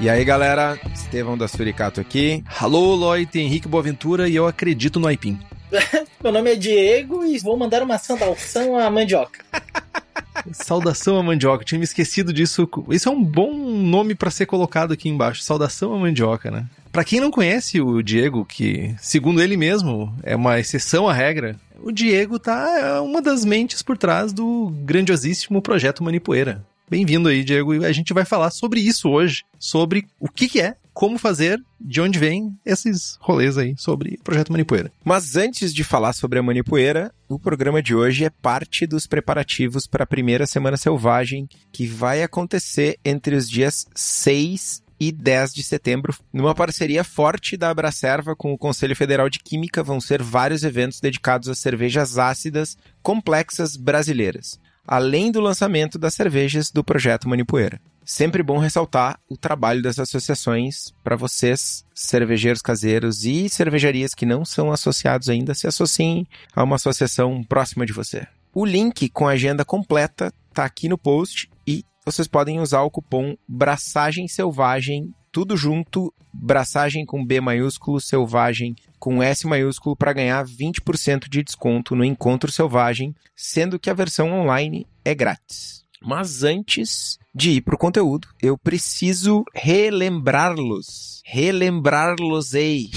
E aí, galera, Estevão da Suricato aqui. Alô, Lloyd, Henrique Boaventura e eu acredito no Aipim. Meu nome é Diego e vou mandar uma saudação à mandioca. Saudação à mandioca, tinha me esquecido disso. Isso é um bom nome para ser colocado aqui embaixo. Saudação à mandioca, né? Para quem não conhece o Diego, que segundo ele mesmo é uma exceção à regra, o Diego tá uma das mentes por trás do grandiosíssimo projeto Manipoeira. Bem-vindo aí, Diego. E a gente vai falar sobre isso hoje, sobre o que, que é, como fazer, de onde vem esses rolês aí sobre o projeto Manipoeira. Mas antes de falar sobre a Manipoeira, o programa de hoje é parte dos preparativos para a primeira Semana Selvagem, que vai acontecer entre os dias 6 e 10 de setembro. Numa parceria forte da Abracerva com o Conselho Federal de Química, vão ser vários eventos dedicados a cervejas ácidas complexas brasileiras além do lançamento das cervejas do projeto Manipoeira. Sempre bom ressaltar o trabalho das associações para vocês, cervejeiros caseiros e cervejarias que não são associados ainda, se associem a uma associação próxima de você. O link com a agenda completa está aqui no post e vocês podem usar o cupom Braçagem Selvagem, tudo junto, Braçagem com B maiúsculo, Selvagem com S maiúsculo para ganhar 20% de desconto no Encontro Selvagem, sendo que a versão online é grátis. Mas antes de ir para o conteúdo, eu preciso relembrar-los, relembrar-los-ei,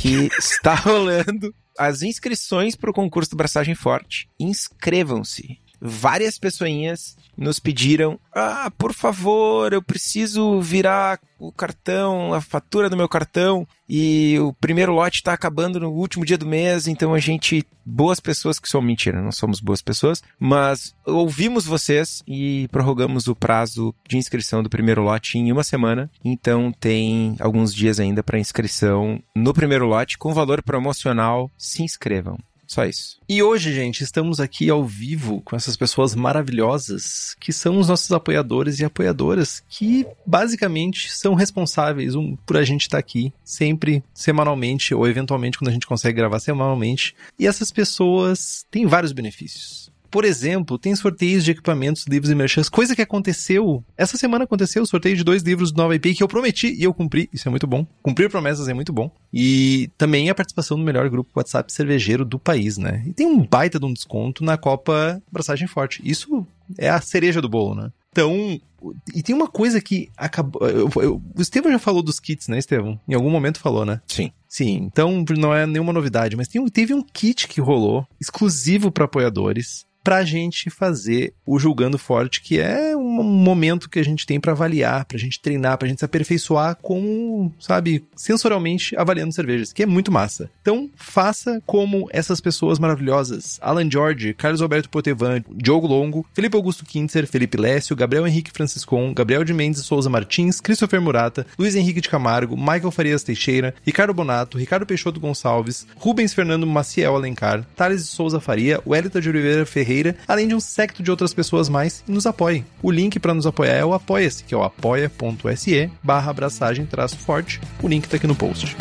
que está rolando as inscrições para o concurso do Braçagem Forte. Inscrevam-se várias pessoinhas nos pediram: ah, por favor, eu preciso virar o cartão, a fatura do meu cartão e o primeiro lote está acabando no último dia do mês, então a gente, boas pessoas que são mentira, não somos boas pessoas, mas ouvimos vocês e prorrogamos o prazo de inscrição do primeiro lote em uma semana, então tem alguns dias ainda para inscrição no primeiro lote com valor promocional. Se inscrevam. Só isso. E hoje, gente, estamos aqui ao vivo com essas pessoas maravilhosas que são os nossos apoiadores e apoiadoras que basicamente são responsáveis um, por a gente estar tá aqui sempre semanalmente ou eventualmente quando a gente consegue gravar semanalmente. E essas pessoas têm vários benefícios. Por exemplo, tem sorteios de equipamentos, livros e merchans, coisa que aconteceu. Essa semana aconteceu o sorteio de dois livros do Nova IP que eu prometi e eu cumpri. Isso é muito bom. Cumprir promessas é muito bom. E também a participação do melhor grupo WhatsApp cervejeiro do país, né? E tem um baita de um desconto na Copa Braçagem Forte. Isso é a cereja do bolo, né? Então, e tem uma coisa que acabou. Eu, eu, o Estevão já falou dos kits, né, Estevão? Em algum momento falou, né? Sim. Sim, então não é nenhuma novidade, mas tem, teve um kit que rolou exclusivo para apoiadores pra gente fazer o Julgando Forte, que é um momento que a gente tem para avaliar, pra gente treinar, pra gente se aperfeiçoar com, sabe, sensorialmente avaliando cervejas, que é muito massa. Então, faça como essas pessoas maravilhosas, Alan George, Carlos Alberto Potevan, Diogo Longo, Felipe Augusto Kintzer, Felipe Lécio, Gabriel Henrique Franciscon, Gabriel de Mendes Souza Martins, Christopher Murata, Luiz Henrique de Camargo, Michael Farias Teixeira, Ricardo Bonato, Ricardo Peixoto Gonçalves, Rubens Fernando Maciel Alencar, Thales de Souza Faria, Wellington de Oliveira Ferreira, Ferreira, além de um secto de outras pessoas mais, e nos apoiem. O link para nos apoiar é o Apoia-se, que é o apoia.se barra abraçagem traço forte. O link está aqui no post.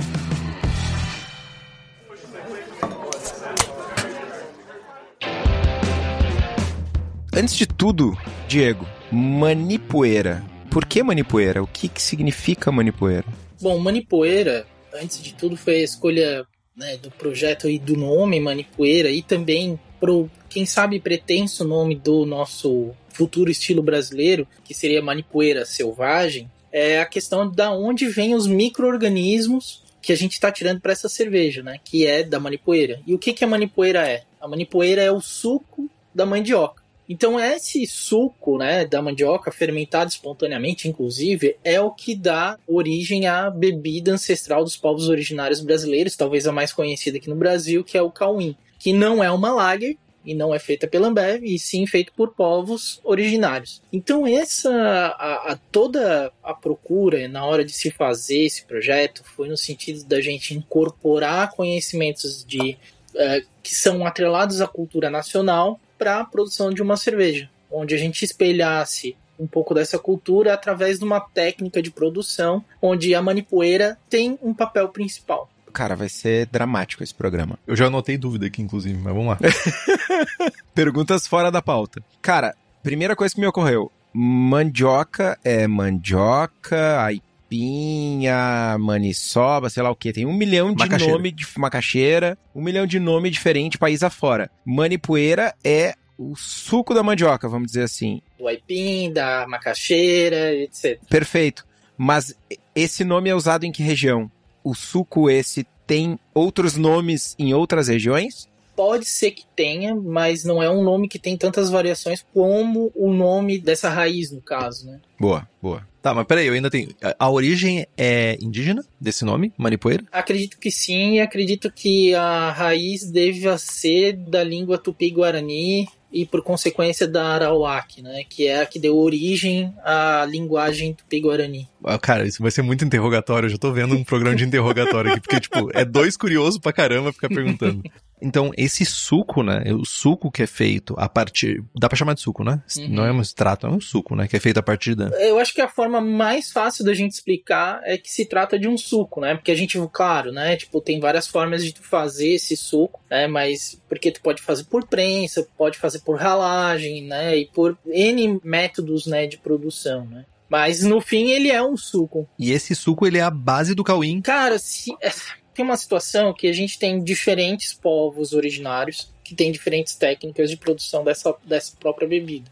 Antes de tudo, Diego, manipoeira. Por que manipoeira? O que, que significa manipoeira? Bom, manipoeira, antes de tudo, foi a escolha né, do projeto e do nome Manipoeira e também pro, quem sabe, pretenso nome do nosso futuro estilo brasileiro, que seria manipoeira selvagem, é a questão da onde vêm os micro-organismos que a gente está tirando para essa cerveja, né? Que é da manipoeira. E o que, que a manipoeira é? A manipoeira é o suco da mandioca. Então esse suco, né, da mandioca fermentado espontaneamente, inclusive, é o que dá origem à bebida ancestral dos povos originários brasileiros, talvez a mais conhecida aqui no Brasil, que é o cauim, que não é uma lager, e não é feita pela Ambev, e sim feito por povos originários. Então essa a, a, toda a procura na hora de se fazer esse projeto foi no sentido da gente incorporar conhecimentos de uh, que são atrelados à cultura nacional para a produção de uma cerveja, onde a gente espelhasse um pouco dessa cultura através de uma técnica de produção onde a manipoeira tem um papel principal. Cara, vai ser dramático esse programa. Eu já anotei dúvida aqui, inclusive, mas vamos lá. Perguntas fora da pauta. Cara, primeira coisa que me ocorreu: mandioca é mandioca, aipinha, maniçoba, sei lá o que. Tem um milhão de Macaxeira. nome de macaxeira, um milhão de nome diferente país afora. Manipoeira é o suco da mandioca, vamos dizer assim. Do aipim, da macaxeira, etc. Perfeito. Mas esse nome é usado em que região? O suco esse tem outros nomes em outras regiões? Pode ser que tenha, mas não é um nome que tem tantas variações como o nome dessa raiz, no caso, né? Boa, boa. Tá, mas peraí, eu ainda tenho. A- origem é indígena desse nome, manipoeira? Acredito que sim, e acredito que a raiz deva ser da língua tupi-guarani e por consequência da Arawak, né? Que é a que deu origem à linguagem tupi-guarani. Ah, Cara, isso vai ser muito interrogatório. Eu já tô vendo um programa de interrogatório aqui, porque, tipo, é dois curiosos pra caramba ficar perguntando. Então, esse suco, né? O suco que é feito a partir. Dá pra chamar de suco, né? Uhum. Não é um extrato, é um suco, né? Que é feito a partir da. Eu acho que a forma mais fácil da gente explicar é que se trata de um suco, né? Porque a gente, claro, né? Tipo, tem várias formas de tu fazer esse suco, né? Mas porque tu pode fazer por prensa, pode fazer por ralagem, né? E por N métodos, né? De produção, né? Mas no fim ele é um suco. E esse suco, ele é a base do cauim. Cara, se, tem uma situação que a gente tem diferentes povos originários que têm diferentes técnicas de produção dessa, dessa própria bebida.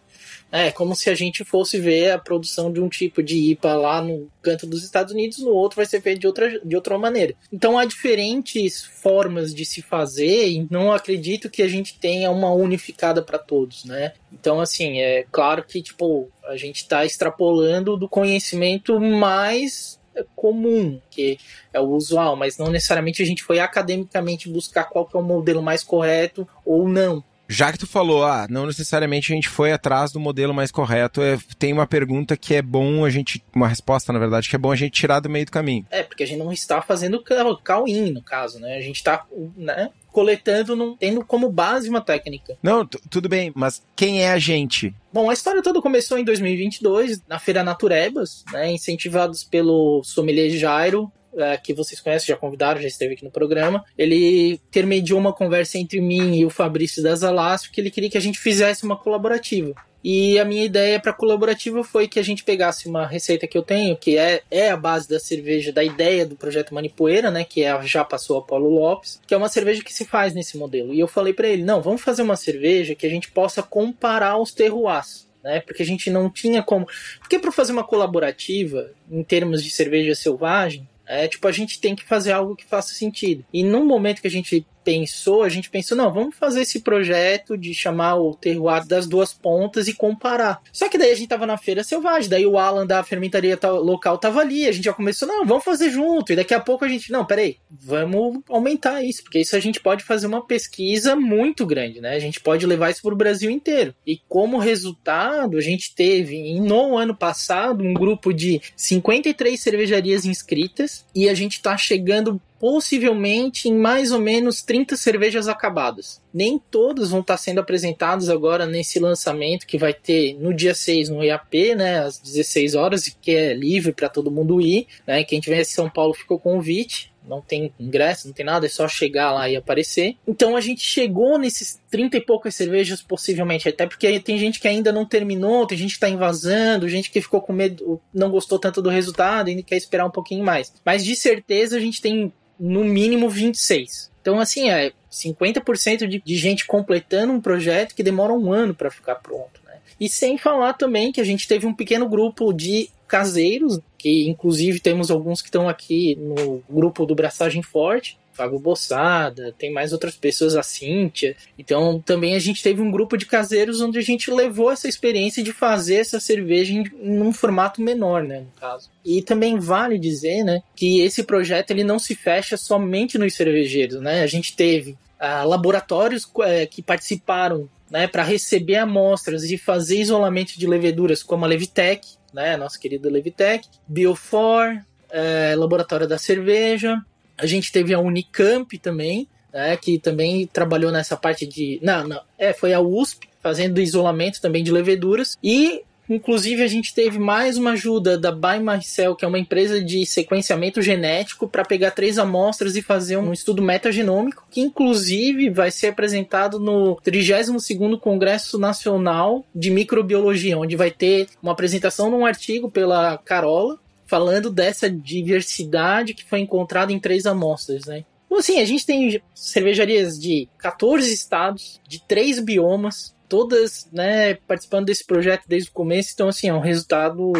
É como se a gente fosse ver a produção de um tipo de IPA lá no canto dos Estados Unidos, no outro vai ser feito de outra, de outra maneira. Então há diferentes formas de se fazer e não acredito que a gente tenha uma unificada para todos, né? Então, assim, é claro que tipo, a gente está extrapolando do conhecimento mais comum, que é o usual, mas não necessariamente a gente foi academicamente buscar qual que é o modelo mais correto ou não. Já que tu falou, ah, não necessariamente a gente foi atrás do modelo mais correto, é, tem uma pergunta que é bom a gente, uma resposta na verdade, que é bom a gente tirar do meio do caminho. É, porque a gente não está fazendo ca- call-in, no caso, né? A gente está né, coletando, num- tendo como base uma técnica. Não, tu- tudo bem, mas quem é a gente? Bom, a história toda começou em 2022, na Feira Naturebas, né, incentivados pelo sommelier Jairo, eh, que vocês conhecem, já convidaram, já esteve aqui no programa. Ele intermediou uma conversa entre mim e o Fabrício das Alas, porque ele queria que a gente fizesse uma colaborativa. E a minha ideia para colaborativa foi que a gente pegasse uma receita que eu tenho, que é, é a base da cerveja, da ideia do projeto Manipoeira, né, que é já passou a Paulo Lopes, que é uma cerveja que se faz nesse modelo. E eu falei para ele, não, vamos fazer uma cerveja que a gente possa comparar os terroirs. Né, porque a gente não tinha como. Porque para fazer uma colaborativa, em termos de cerveja selvagem, é tipo, a gente tem que fazer algo que faça sentido. E num momento que a gente pensou, a gente pensou, não, vamos fazer esse projeto de chamar o terroir das duas pontas e comparar. Só que daí a gente tava na feira selvagem, daí o Alan da fermentaria local tava ali, a gente já começou, não, vamos fazer junto. E daqui a pouco a gente, não, peraí, vamos aumentar isso, porque isso a gente pode fazer uma pesquisa muito grande, né? A gente pode levar isso pro Brasil inteiro. E como resultado, a gente teve, no ano passado, um grupo de 53 cervejarias inscritas e a gente tá chegando possivelmente em mais ou menos 30 cervejas acabadas. Nem todas vão estar sendo apresentadas agora nesse lançamento que vai ter no dia 6 no EAP, né, às 16 horas, que é livre para todo mundo ir, né? Quem tiver em São Paulo ficou com convite. Não tem ingresso, não tem nada, é só chegar lá e aparecer. Então a gente chegou nesses 30 e poucas cervejas, possivelmente, até porque tem gente que ainda não terminou, tem gente que tá invasando, gente que ficou com medo, não gostou tanto do resultado e quer esperar um pouquinho mais. Mas de certeza a gente tem no mínimo 26. Então, assim, é 50% de, de gente completando um projeto que demora um ano para ficar pronto. Né? E sem falar também que a gente teve um pequeno grupo de caseiros que inclusive temos alguns que estão aqui no grupo do Braçagem Forte, Fábio Bossada, tem mais outras pessoas, a Cíntia. Então também a gente teve um grupo de caseiros onde a gente levou essa experiência de fazer essa cerveja em, em um formato menor, né, no caso. E também vale dizer, né, que esse projeto ele não se fecha somente nos cervejeiros, né? A gente teve ah, laboratórios é, que participaram né, para receber amostras e fazer isolamento de leveduras, como a Levitec, né, nossa querida Levitec, Biofor, é, Laboratório da Cerveja, a gente teve a Unicamp também, né, que também trabalhou nessa parte de. Não, não. É, foi a USP, fazendo isolamento também de leveduras. E Inclusive, a gente teve mais uma ajuda da BioMarcel, que é uma empresa de sequenciamento genético, para pegar três amostras e fazer um estudo metagenômico, que inclusive vai ser apresentado no 32º Congresso Nacional de Microbiologia, onde vai ter uma apresentação num artigo pela Carola, falando dessa diversidade que foi encontrada em três amostras, né? Então, assim, a gente tem cervejarias de 14 estados, de três biomas, todas, né, participando desse projeto desde o começo. Então, assim, é um resultado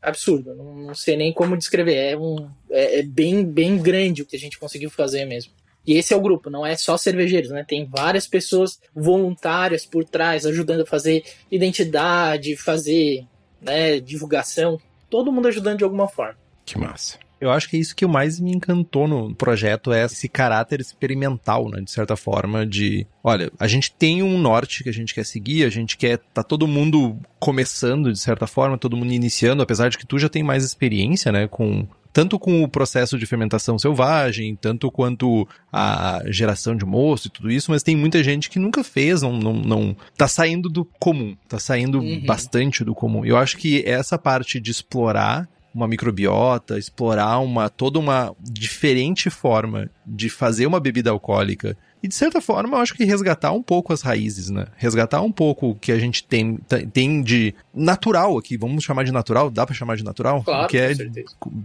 absurdo. Não, não sei nem como descrever. É, um, é, é, bem, bem grande o que a gente conseguiu fazer mesmo. E esse é o grupo, não é só cervejeiros, né? Tem várias pessoas voluntárias por trás, ajudando a fazer identidade, fazer né, divulgação todo mundo ajudando de alguma forma. Que massa. Eu acho que é isso que mais me encantou no projeto é esse caráter experimental, né, de certa forma, de, olha, a gente tem um norte que a gente quer seguir, a gente quer tá todo mundo começando de certa forma, todo mundo iniciando, apesar de que tu já tem mais experiência, né, com tanto com o processo de fermentação selvagem, tanto quanto a geração de mosto e tudo isso, mas tem muita gente que nunca fez, não, não, não tá saindo do comum, tá saindo uhum. bastante do comum. Eu acho que essa parte de explorar uma microbiota, explorar uma toda uma diferente forma de fazer uma bebida alcoólica e de certa forma, eu acho que resgatar um pouco as raízes, né? Resgatar um pouco o que a gente tem, tem de natural aqui, vamos chamar de natural, dá para chamar de natural? Claro, que é,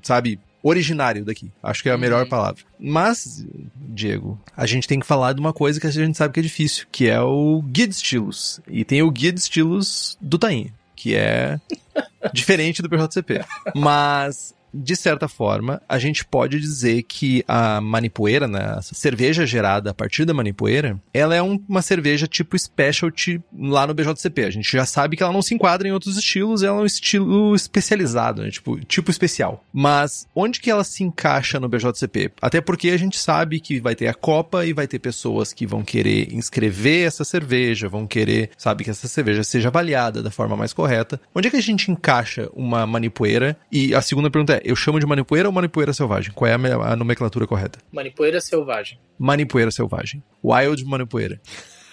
sabe, originário daqui. Acho que é a melhor uhum. palavra. Mas, Diego, a gente tem que falar de uma coisa que a gente sabe que é difícil, que é o guia de estilos. E tem o guia de estilos do Tainha, que é diferente do PJCP. Mas de certa forma, a gente pode dizer que a manipoeira, né, essa cerveja gerada a partir da manipoeira, ela é um, uma cerveja tipo specialty lá no BJCP. A gente já sabe que ela não se enquadra em outros estilos, ela é um estilo especializado, né, tipo, tipo especial. Mas onde que ela se encaixa no BJCP? Até porque a gente sabe que vai ter a Copa e vai ter pessoas que vão querer inscrever essa cerveja, vão querer, sabe, que essa cerveja seja avaliada da forma mais correta. Onde é que a gente encaixa uma manipoeira? E a segunda pergunta é, eu chamo de manipoeira ou manipoeira selvagem? Qual é a, a nomenclatura correta? Manipoeira selvagem. Manipoeira selvagem. Wild manipoeira.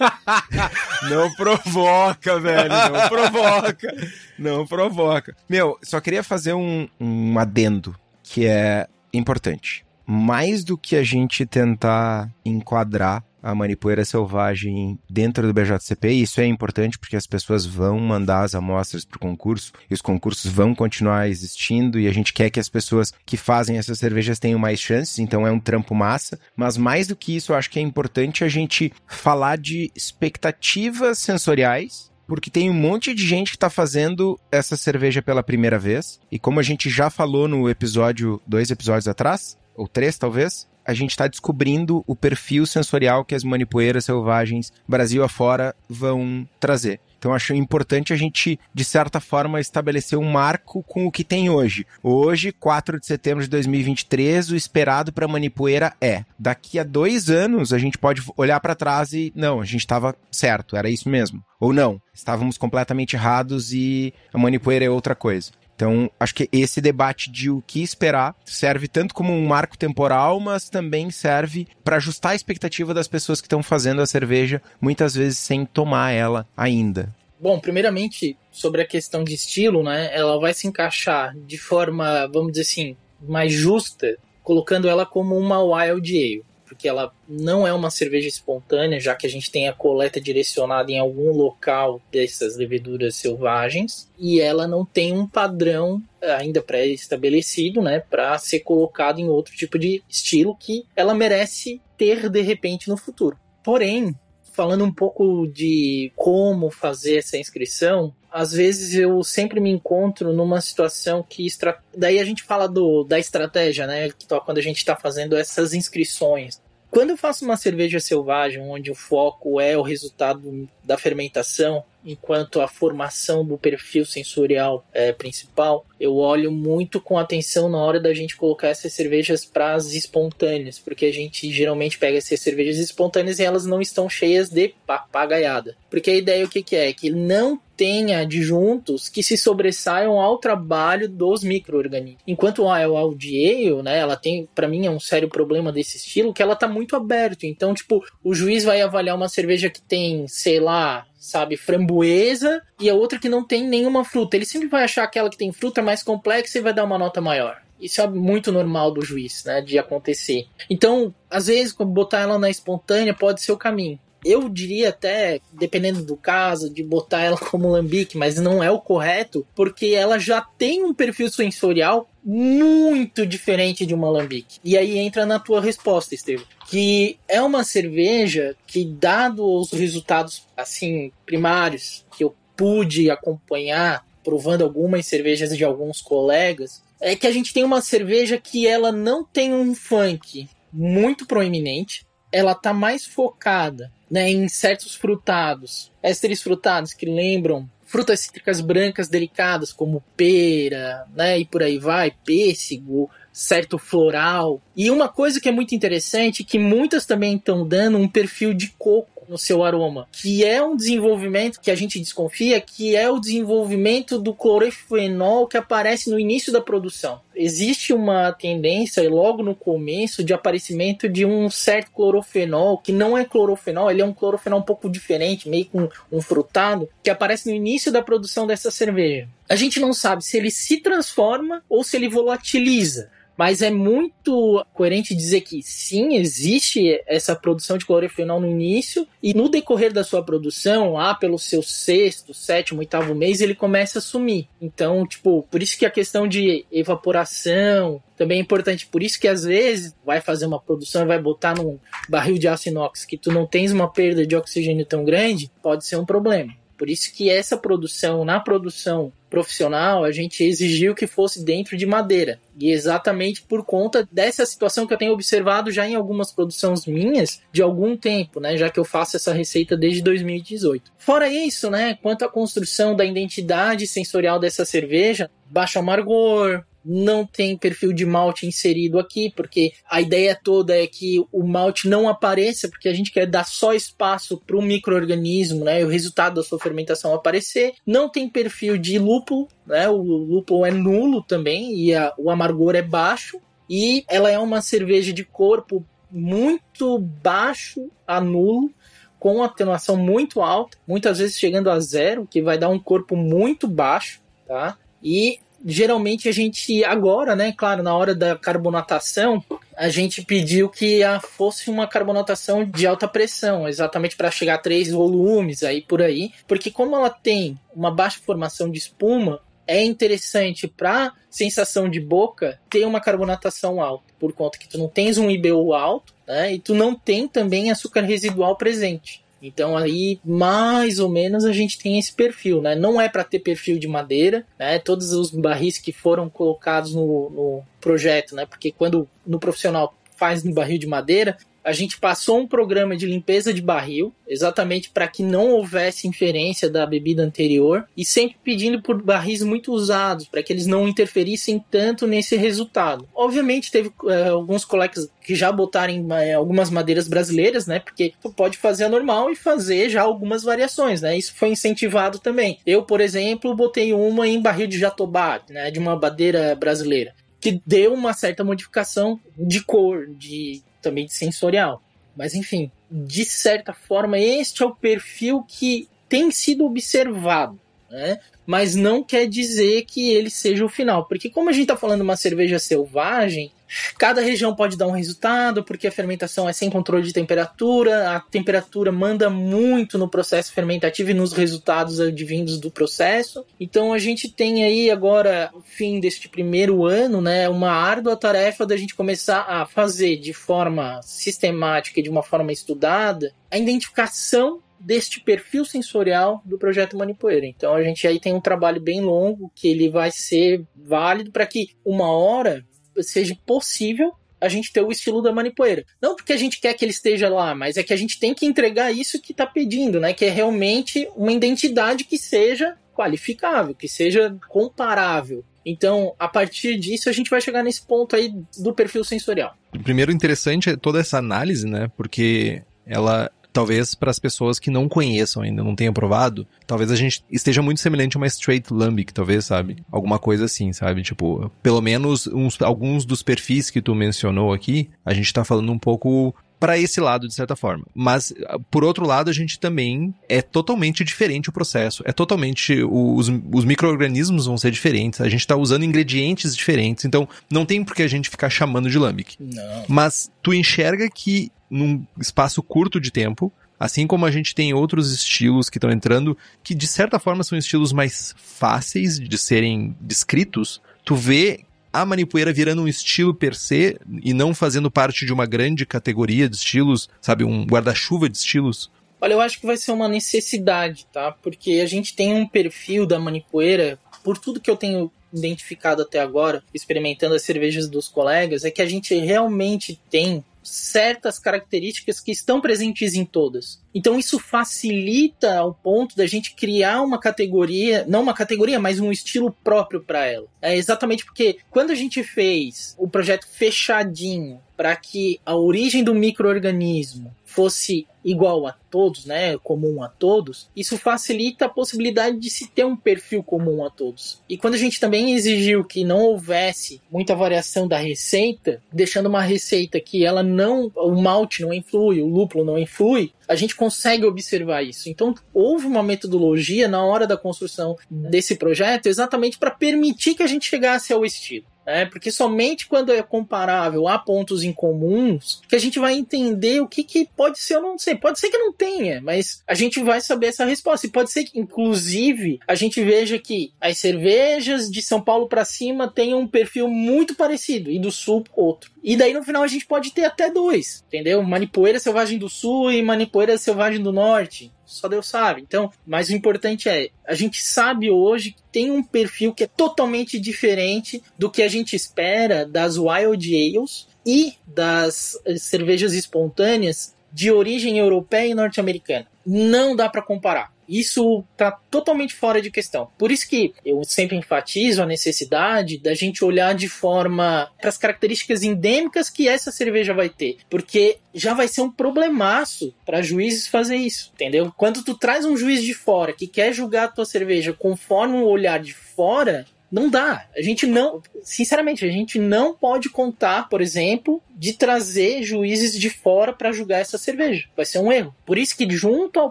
não provoca, velho. Não provoca. Não provoca. Meu, só queria fazer um, um adendo que é importante. Mais do que a gente tentar enquadrar a manipoeira selvagem dentro do BJCP, e isso é importante porque as pessoas vão mandar as amostras para o concurso, e os concursos vão continuar existindo, e a gente quer que as pessoas que fazem essas cervejas tenham mais chances, então é um trampo massa, mas mais do que isso, eu acho que é importante a gente falar de expectativas sensoriais porque tem um monte de gente que está fazendo essa cerveja pela primeira vez. E como a gente já falou no episódio, dois episódios atrás, ou três talvez, a gente está descobrindo o perfil sensorial que as manipoeiras selvagens Brasil afora vão trazer. Então acho importante a gente, de certa forma, estabelecer um marco com o que tem hoje. Hoje, 4 de setembro de 2023, o esperado para Manipoeira é. Daqui a dois anos, a gente pode olhar para trás e, não, a gente estava certo, era isso mesmo. Ou não, estávamos completamente errados e a Manipoeira é outra coisa. Então, acho que esse debate de o que esperar serve tanto como um marco temporal, mas também serve para ajustar a expectativa das pessoas que estão fazendo a cerveja, muitas vezes sem tomar ela ainda. Bom, primeiramente, sobre a questão de estilo, né? Ela vai se encaixar de forma, vamos dizer assim, mais justa, colocando ela como uma wild ale porque ela não é uma cerveja espontânea, já que a gente tem a coleta direcionada em algum local dessas leveduras selvagens, e ela não tem um padrão ainda pré-estabelecido, né, para ser colocado em outro tipo de estilo que ela merece ter de repente no futuro. Porém, falando um pouco de como fazer essa inscrição, às vezes eu sempre me encontro numa situação que. Estra... Daí a gente fala do, da estratégia, né? Quando a gente está fazendo essas inscrições. Quando eu faço uma cerveja selvagem, onde o foco é o resultado da fermentação, enquanto a formação do perfil sensorial é principal, eu olho muito com atenção na hora da gente colocar essas cervejas para as espontâneas, porque a gente geralmente pega essas cervejas espontâneas e elas não estão cheias de papagaiada. Porque a ideia o que, que é? Que não tem adjuntos que se sobressaiam ao trabalho dos micro-organismos. Enquanto a ale, né, ela tem, para mim, é um sério problema desse estilo, que ela tá muito aberto. Então, tipo, o juiz vai avaliar uma cerveja que tem, sei lá, sabe, framboesa e a outra que não tem nenhuma fruta. Ele sempre vai achar aquela que tem fruta mais complexa e vai dar uma nota maior. Isso é muito normal do juiz, né, de acontecer. Então, às vezes, botar ela na espontânea pode ser o caminho. Eu diria até, dependendo do caso, de botar ela como lambique, mas não é o correto, porque ela já tem um perfil sensorial muito diferente de uma lambique. E aí entra na tua resposta, Estevam, que é uma cerveja que, dado os resultados assim primários que eu pude acompanhar, provando algumas cervejas de alguns colegas, é que a gente tem uma cerveja que ela não tem um funk muito proeminente, ela tá mais focada né, em certos frutados, ésteres frutados que lembram frutas cítricas brancas delicadas como pera, né, e por aí vai, pêssego, certo floral. E uma coisa que é muito interessante que muitas também estão dando um perfil de coco no seu aroma, que é um desenvolvimento que a gente desconfia, que é o desenvolvimento do clorofenol que aparece no início da produção. Existe uma tendência logo no começo de aparecimento de um certo clorofenol, que não é clorofenol, ele é um clorofenol um pouco diferente, meio com um frutado, que aparece no início da produção dessa cerveja. A gente não sabe se ele se transforma ou se ele volatiliza. Mas é muito coerente dizer que sim, existe essa produção de clorofenol no início e no decorrer da sua produção, lá pelo seu sexto, sétimo, oitavo mês, ele começa a sumir. Então, tipo, por isso que a questão de evaporação também é importante. Por isso que às vezes vai fazer uma produção, vai botar num barril de aço inox que tu não tens uma perda de oxigênio tão grande, pode ser um problema. Por isso que essa produção, na produção profissional, a gente exigiu que fosse dentro de madeira. E exatamente por conta dessa situação que eu tenho observado já em algumas produções minhas de algum tempo, né? Já que eu faço essa receita desde 2018. Fora isso, né? Quanto à construção da identidade sensorial dessa cerveja, baixo amargor, não tem perfil de malte inserido aqui, porque a ideia toda é que o malte não apareça, porque a gente quer dar só espaço para o microorganismo, né, o resultado da sua fermentação aparecer. Não tem perfil de lúpulo, né, o lúpulo é nulo também e a, o amargor é baixo. E ela é uma cerveja de corpo muito baixo a nulo, com atenuação muito alta, muitas vezes chegando a zero, que vai dar um corpo muito baixo, tá? E geralmente a gente agora, né, claro, na hora da carbonatação, a gente pediu que a, fosse uma carbonatação de alta pressão, exatamente para chegar a três volumes aí por aí, porque como ela tem uma baixa formação de espuma, é interessante para sensação de boca ter uma carbonatação alta, por conta que tu não tens um IBU alto, né, e tu não tem também açúcar residual presente. Então aí mais ou menos a gente tem esse perfil, né? Não é para ter perfil de madeira, né? Todos os barris que foram colocados no, no projeto, né? Porque quando no profissional faz no barril de madeira, a gente passou um programa de limpeza de barril, exatamente para que não houvesse inferência da bebida anterior, e sempre pedindo por barris muito usados, para que eles não interferissem tanto nesse resultado. Obviamente, teve é, alguns colegas que já botaram é, algumas madeiras brasileiras, né? Porque pode fazer a normal e fazer já algumas variações, né? Isso foi incentivado também. Eu, por exemplo, botei uma em barril de jatobá, né? De uma madeira brasileira que deu uma certa modificação de cor, de também sensorial. Mas enfim, de certa forma, este é o perfil que tem sido observado, né? Mas não quer dizer que ele seja o final, porque como a gente está falando de uma cerveja selvagem, cada região pode dar um resultado, porque a fermentação é sem controle de temperatura, a temperatura manda muito no processo fermentativo e nos resultados advindos do processo. Então a gente tem aí agora, fim deste primeiro ano, né, uma árdua tarefa da gente começar a fazer de forma sistemática e de uma forma estudada a identificação deste perfil sensorial do projeto Manipoeira. Então a gente aí tem um trabalho bem longo que ele vai ser válido para que uma hora seja possível a gente ter o estilo da Manipoeira. Não porque a gente quer que ele esteja lá, mas é que a gente tem que entregar isso que está pedindo, né? Que é realmente uma identidade que seja qualificável, que seja comparável. Então, a partir disso, a gente vai chegar nesse ponto aí do perfil sensorial. Primeiro, interessante é toda essa análise, né? Porque ela talvez para as pessoas que não conheçam ainda, não tenham provado, talvez a gente esteja muito semelhante a uma straight lambic, talvez, sabe? Alguma coisa assim, sabe? Tipo, pelo menos uns, alguns dos perfis que tu mencionou aqui, a gente tá falando um pouco para esse lado, de certa forma. Mas, por outro lado, a gente também é totalmente diferente o processo. É totalmente. Os, os micro-organismos vão ser diferentes. A gente está usando ingredientes diferentes. Então, não tem por que a gente ficar chamando de lambic. Não. Mas tu enxerga que num espaço curto de tempo. Assim como a gente tem outros estilos que estão entrando, que de certa forma são estilos mais fáceis de serem descritos, tu vê a manipoeira virando um estilo per se e não fazendo parte de uma grande categoria de estilos, sabe, um guarda-chuva de estilos? Olha, eu acho que vai ser uma necessidade, tá? Porque a gente tem um perfil da manipoeira, por tudo que eu tenho identificado até agora, experimentando as cervejas dos colegas, é que a gente realmente tem certas características que estão presentes em todas. Então isso facilita ao ponto da gente criar uma categoria, não uma categoria, mas um estilo próprio para ela. É exatamente porque quando a gente fez o projeto fechadinho para que a origem do microorganismo fosse igual a todos, né, comum a todos, isso facilita a possibilidade de se ter um perfil comum a todos. E quando a gente também exigiu que não houvesse muita variação da receita, deixando uma receita que ela não, o malte não influi, o lúpulo não influi, a gente consegue observar isso. Então, houve uma metodologia na hora da construção desse projeto exatamente para permitir que a gente chegasse ao estilo. É, porque somente quando é comparável a pontos em comuns que a gente vai entender o que, que pode ser ou não ser. Pode ser que não tenha, mas a gente vai saber essa resposta. E pode ser que, inclusive, a gente veja que as cervejas de São Paulo para cima tenham um perfil muito parecido e do sul outro. E daí no final a gente pode ter até dois, entendeu? Manipoeira selvagem do sul e manipoeira selvagem do norte só Deus sabe. Então, mas o importante é, a gente sabe hoje que tem um perfil que é totalmente diferente do que a gente espera das Wild Ales e das eh, cervejas espontâneas de origem europeia e norte-americana. Não dá para comparar. Isso está totalmente fora de questão. Por isso que eu sempre enfatizo a necessidade da gente olhar de forma para as características endêmicas que essa cerveja vai ter, porque já vai ser um problemaço para juízes fazer isso, entendeu? Quando tu traz um juiz de fora que quer julgar a tua cerveja conforme o olhar de fora, não dá. A gente não, sinceramente, a gente não pode contar, por exemplo, de trazer juízes de fora para julgar essa cerveja. Vai ser um erro. Por isso que junto ao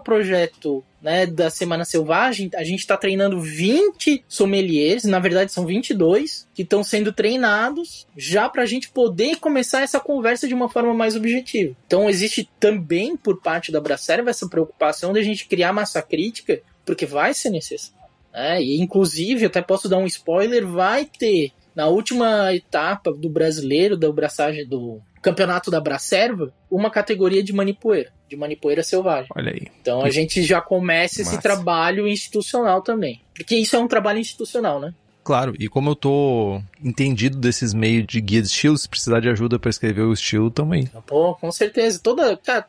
projeto né, da Semana Selvagem, a gente está treinando 20 sommeliers, na verdade são 22, que estão sendo treinados já para a gente poder começar essa conversa de uma forma mais objetiva. Então existe também por parte da Bracerva essa preocupação de a gente criar massa crítica, porque vai ser necessário. É, e inclusive, até posso dar um spoiler, vai ter na última etapa do brasileiro, da braçagem do campeonato da Bracerva, uma categoria de manipoeira, de manipoeira selvagem. Olha aí. Então a gente já começa esse trabalho institucional também. Porque isso é um trabalho institucional, né? Claro, e como eu tô entendido desses meios de guia de estilo, se precisar de ajuda para escrever o estilo também. Pô, com certeza. Toda, cara,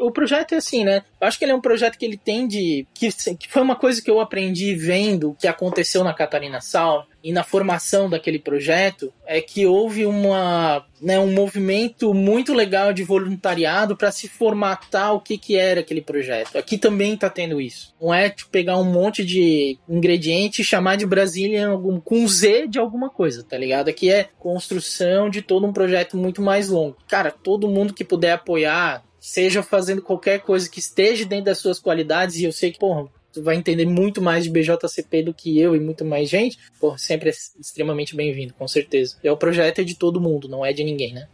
o projeto é assim, né? Eu acho que ele é um projeto que ele tem de. Que, que foi uma coisa que eu aprendi vendo o que aconteceu na Catarina Sal e na formação daquele projeto é que houve uma, né, um movimento muito legal de voluntariado para se formatar o que, que era aquele projeto. Aqui também está tendo isso. Não é tipo, pegar um monte de ingrediente e chamar de Brasília com Z de alguma coisa, tá ligado? Aqui é construção de todo um projeto muito mais longo. Cara, todo mundo que puder apoiar seja fazendo qualquer coisa que esteja dentro das suas qualidades, e eu sei que, porra, tu vai entender muito mais de BJCP do que eu e muito mais gente, pô, sempre é extremamente bem-vindo, com certeza. E o projeto é de todo mundo, não é de ninguém, né?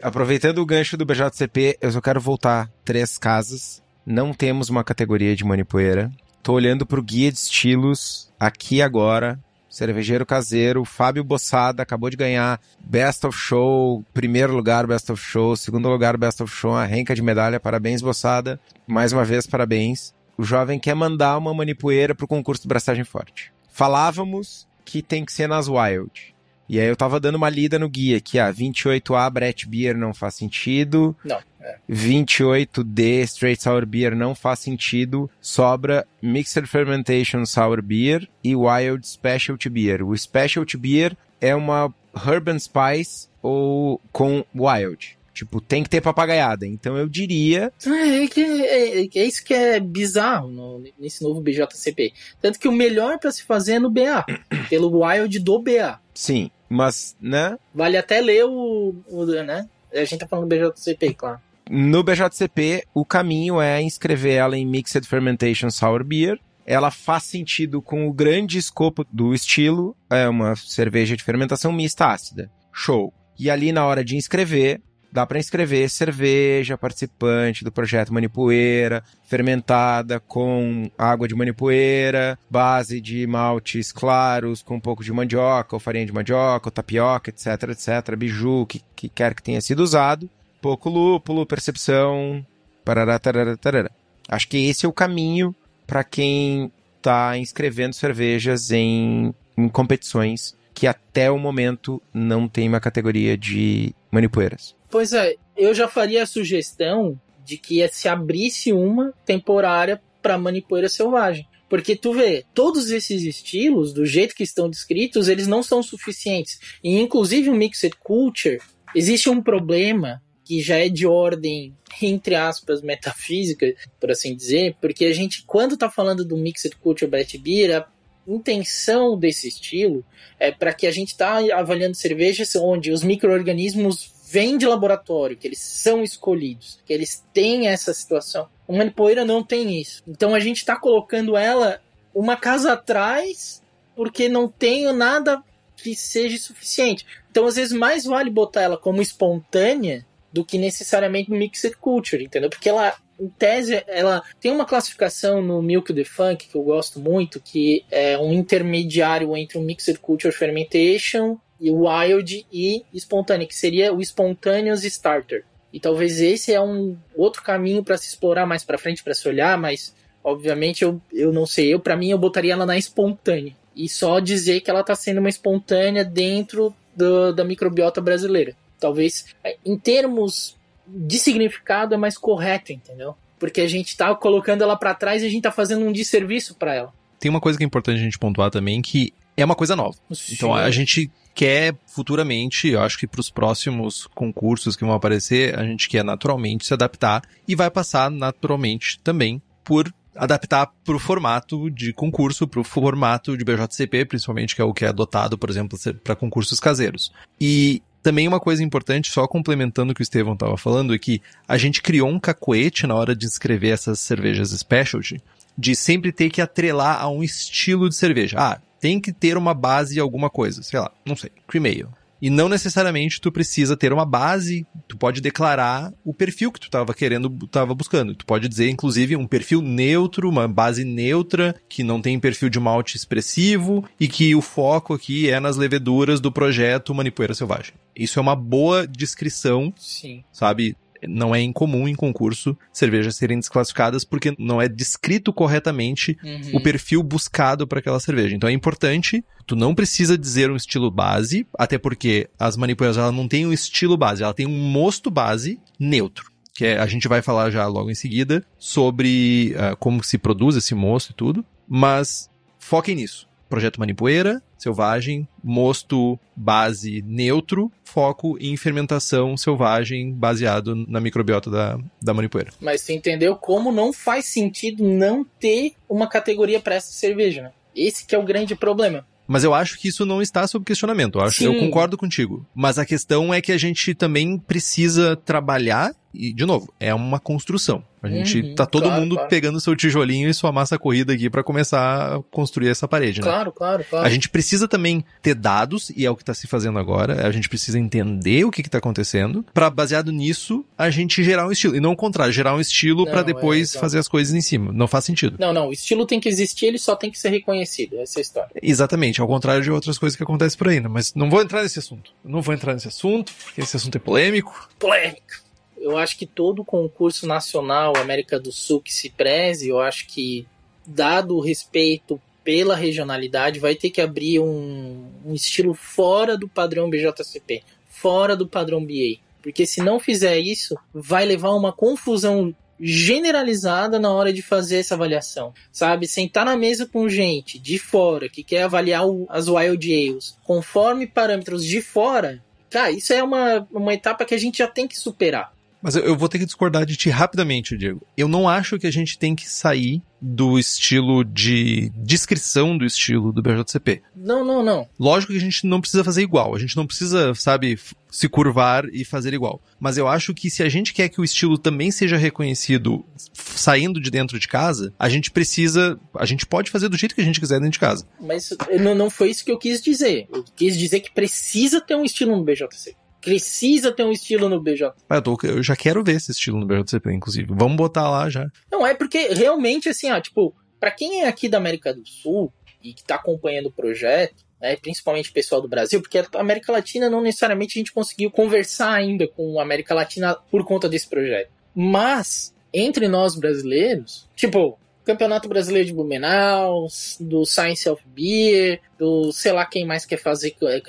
Aproveitando o gancho do BJCP, eu só quero voltar três casas. Não temos uma categoria de manipoeira. Tô olhando pro guia de estilos aqui agora. Cervejeiro caseiro, Fábio Bossada acabou de ganhar Best of Show, primeiro lugar Best of Show, segundo lugar Best of Show, a renca de medalha, parabéns Bossada, mais uma vez parabéns. O jovem quer mandar uma manipoeira pro concurso de braçagem forte. Falávamos que tem que ser nas Wild. E aí eu tava dando uma lida no guia aqui, ah, 28A Brett Beer não faz sentido. Não. É. 28D Straight Sour Beer não faz sentido. Sobra Mixed Fermentation Sour Beer e Wild Specialty Beer. O Specialty Beer é uma Herb and Spice ou com Wild. Tipo, tem que ter papagaiada. Então eu diria. É, é que, é, é isso que é bizarro no, nesse novo BJCP. Tanto que o melhor para se fazer é no BA, pelo Wild do BA. Sim, mas, né? Vale até ler o, o né? A gente tá falando do BJCP, claro. No BJCP, o caminho é inscrever ela em Mixed Fermentation Sour Beer. Ela faz sentido com o grande escopo do estilo. É uma cerveja de fermentação mista ácida. Show. E ali na hora de inscrever, dá para inscrever cerveja participante do projeto Manipoeira, fermentada com água de manipoeira, base de maltes claros com um pouco de mandioca, ou farinha de mandioca, ou tapioca, etc, etc, biju, que, que quer que tenha sido usado, pouco lúpulo, percepção, parará, tarará, tarará. Acho que esse é o caminho para quem está inscrevendo cervejas em, em competições que até o momento não tem uma categoria de manipoeiras. Pois é, eu já faria a sugestão de que se abrisse uma temporária para manipoeira selvagem. Porque tu vê, todos esses estilos, do jeito que estão descritos, eles não são suficientes. E inclusive o Mixed Culture, existe um problema que já é de ordem, entre aspas, metafísica, por assim dizer, porque a gente, quando tá falando do Mixed Culture Brett Beer, a intenção desse estilo é para que a gente tá avaliando cervejas onde os micro-organismos vêm de laboratório, que eles são escolhidos, que eles têm essa situação. O Manipoeira não tem isso. Então a gente está colocando ela uma casa atrás porque não tem nada que seja suficiente. Então às vezes mais vale botar ela como espontânea do que necessariamente Mixed Culture, entendeu? Porque ela, em tese, ela tem uma classificação no Milk the Funk que eu gosto muito, que é um intermediário entre o Mixed Culture Fermentation e wild e espontâneo, que seria o spontaneous starter. E talvez esse é um outro caminho para se explorar mais para frente, para se olhar, mas obviamente eu, eu não sei, eu para mim eu botaria ela na espontânea e só dizer que ela está sendo uma espontânea dentro do, da microbiota brasileira. Talvez é, em termos de significado é mais correto, entendeu? Porque a gente tá colocando ela para trás e a gente tá fazendo um desserviço para ela. Tem uma coisa que é importante a gente pontuar também que é uma coisa nova. Sim. Então a gente quer futuramente, eu acho que para os próximos concursos que vão aparecer, a gente quer naturalmente se adaptar e vai passar naturalmente também por adaptar para o formato de concurso, para o formato de BJCP, principalmente, que é o que é adotado, por exemplo, para concursos caseiros. E também uma coisa importante, só complementando o que o Estevão estava falando, é que a gente criou um cacoete na hora de escrever essas cervejas specialty, de sempre ter que atrelar a um estilo de cerveja. Ah, tem que ter uma base alguma coisa, sei lá, não sei, cream ale. E não necessariamente tu precisa ter uma base, tu pode declarar o perfil que tu estava querendo, estava buscando. Tu pode dizer, inclusive, um perfil neutro, uma base neutra, que não tem perfil de malte expressivo e que o foco aqui é nas leveduras do projeto Manipoeira Selvagem. Isso é uma boa descrição, Sim. sabe? Não é incomum em concurso cervejas serem desclassificadas porque não é descrito corretamente uhum. o perfil buscado para aquela cerveja. Então é importante, tu não precisa dizer um estilo base, até porque as manipulas ela não tem um estilo base, ela tem um mosto base neutro. Que é, a gente vai falar já logo em seguida sobre uh, como se produz esse mosto e tudo, mas foquem nisso projeto Manipoeira, selvagem, mosto base neutro, foco em fermentação selvagem baseado na microbiota da, da manipoeira. Mas você entendeu como não faz sentido não ter uma categoria para essa cerveja, né? Esse que é o grande problema. Mas eu acho que isso não está sob questionamento. Eu, acho, eu concordo contigo. Mas a questão é que a gente também precisa trabalhar E, de novo, é uma construção. A gente Uhum, tá todo claro, mundo claro. pegando seu tijolinho e sua massa corrida aqui pra começar a construir essa parede, né? Claro, claro, claro. A gente precisa também ter dados, e é o que está se fazendo agora. A gente precisa entender o que está acontecendo, para baseado nisso, a gente gerar um estilo. E não o contrário, gerar um estilo para é, depois exato. fazer as coisas em cima. Não faz sentido. Não, não, o estilo tem que existir, ele só tem que ser reconhecido. Essa é a história. Exatamente, ao contrário de outras coisas que acontecem por aí, né? Mas não vou entrar nesse assunto. Não vou entrar nesse assunto, porque esse assunto é polêmico. Polêmica. Eu acho que todo concurso nacional, América do Sul, que se preze, eu acho que, dado o respeito pela regionalidade, vai ter que abrir um, um estilo fora do padrão BJCP, fora do padrão BA. Porque se não fizer isso, vai levar uma confusão generalizada na hora de fazer essa avaliação, sabe? Sentar na mesa com gente de fora que quer avaliar o- as Wild Ales conforme parâmetros de fora, cara, isso é uma, uma etapa que a gente já tem que superar. Mas eu, eu vou ter que discordar de ti rapidamente, Diego. Eu não acho que a gente tem que sair do estilo de descrição do estilo do BJCP. Não, não, não. Lógico que a gente não precisa fazer igual, a gente não precisa, sabe, se curvar e fazer igual. Mas eu acho que se a gente quer que o estilo também seja reconhecido saindo de dentro de casa, a gente precisa, a gente pode fazer do jeito que a gente quiser dentro de casa. Mas não, não foi isso que eu quis dizer. Eu quis dizer que precisa ter um estilo no BJC. Precisa ter um estilo no BJ. Ah, Eu, tô- eu já quero ver esse estilo no BJCP, inclusive. Vamos botar lá já. Não, é porque realmente, assim, ó, tipo, pra quem é aqui da América do Sul e que tá acompanhando o projeto, né, principalmente o pessoal do Brasil, porque a América Latina não necessariamente a gente conseguiu conversar ainda com a América Latina por conta desse projeto. Mas, entre nós brasileiros, tipo, Campeonato Brasileiro de Blumenau, do Science of Beer, do sei lá quem mais quer fazer eh,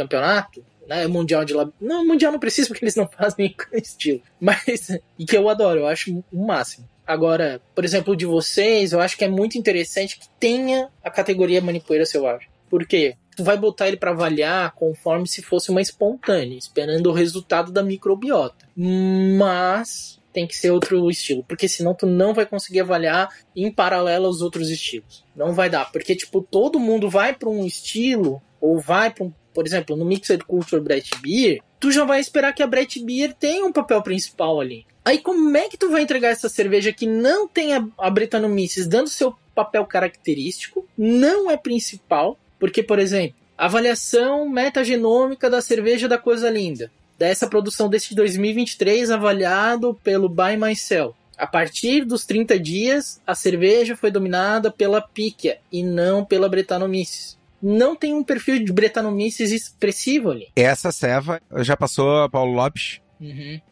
né? Mundial de lab... Não, Mundial não precisa porque eles não fazem estilo. Mas, e que eu adoro, eu acho o máximo. Agora, por exemplo, de vocês, eu acho que é muito interessante que tenha a categoria Manipoeira Selvagem. Por quê? Tu vai botar ele para avaliar conforme se fosse uma espontânea, esperando o resultado da microbiota. Mas tem que ser outro estilo, porque senão tu não vai conseguir avaliar em paralelo aos outros estilos. Não vai dar, porque tipo, todo mundo vai para um estilo ou vai para um, por exemplo, no Mixed Culture Brett Beer, tu já vai esperar que a Brett Beer tenha um papel principal ali. Aí como é que tu vai entregar essa cerveja que não tem a, a Brettanomyces dando seu papel característico, não é principal, porque, por exemplo, avaliação metagenômica da cerveja da Coisa Linda, dessa produção desse de 2023 avaliado pelo Buy Myself. A partir dos 30 dias, a cerveja foi dominada pela Píquia e não pela Brettanomyces. Não tem um perfil de Brettanomyces expressivo ali. Essa ceva já passou a Paulo Lopes?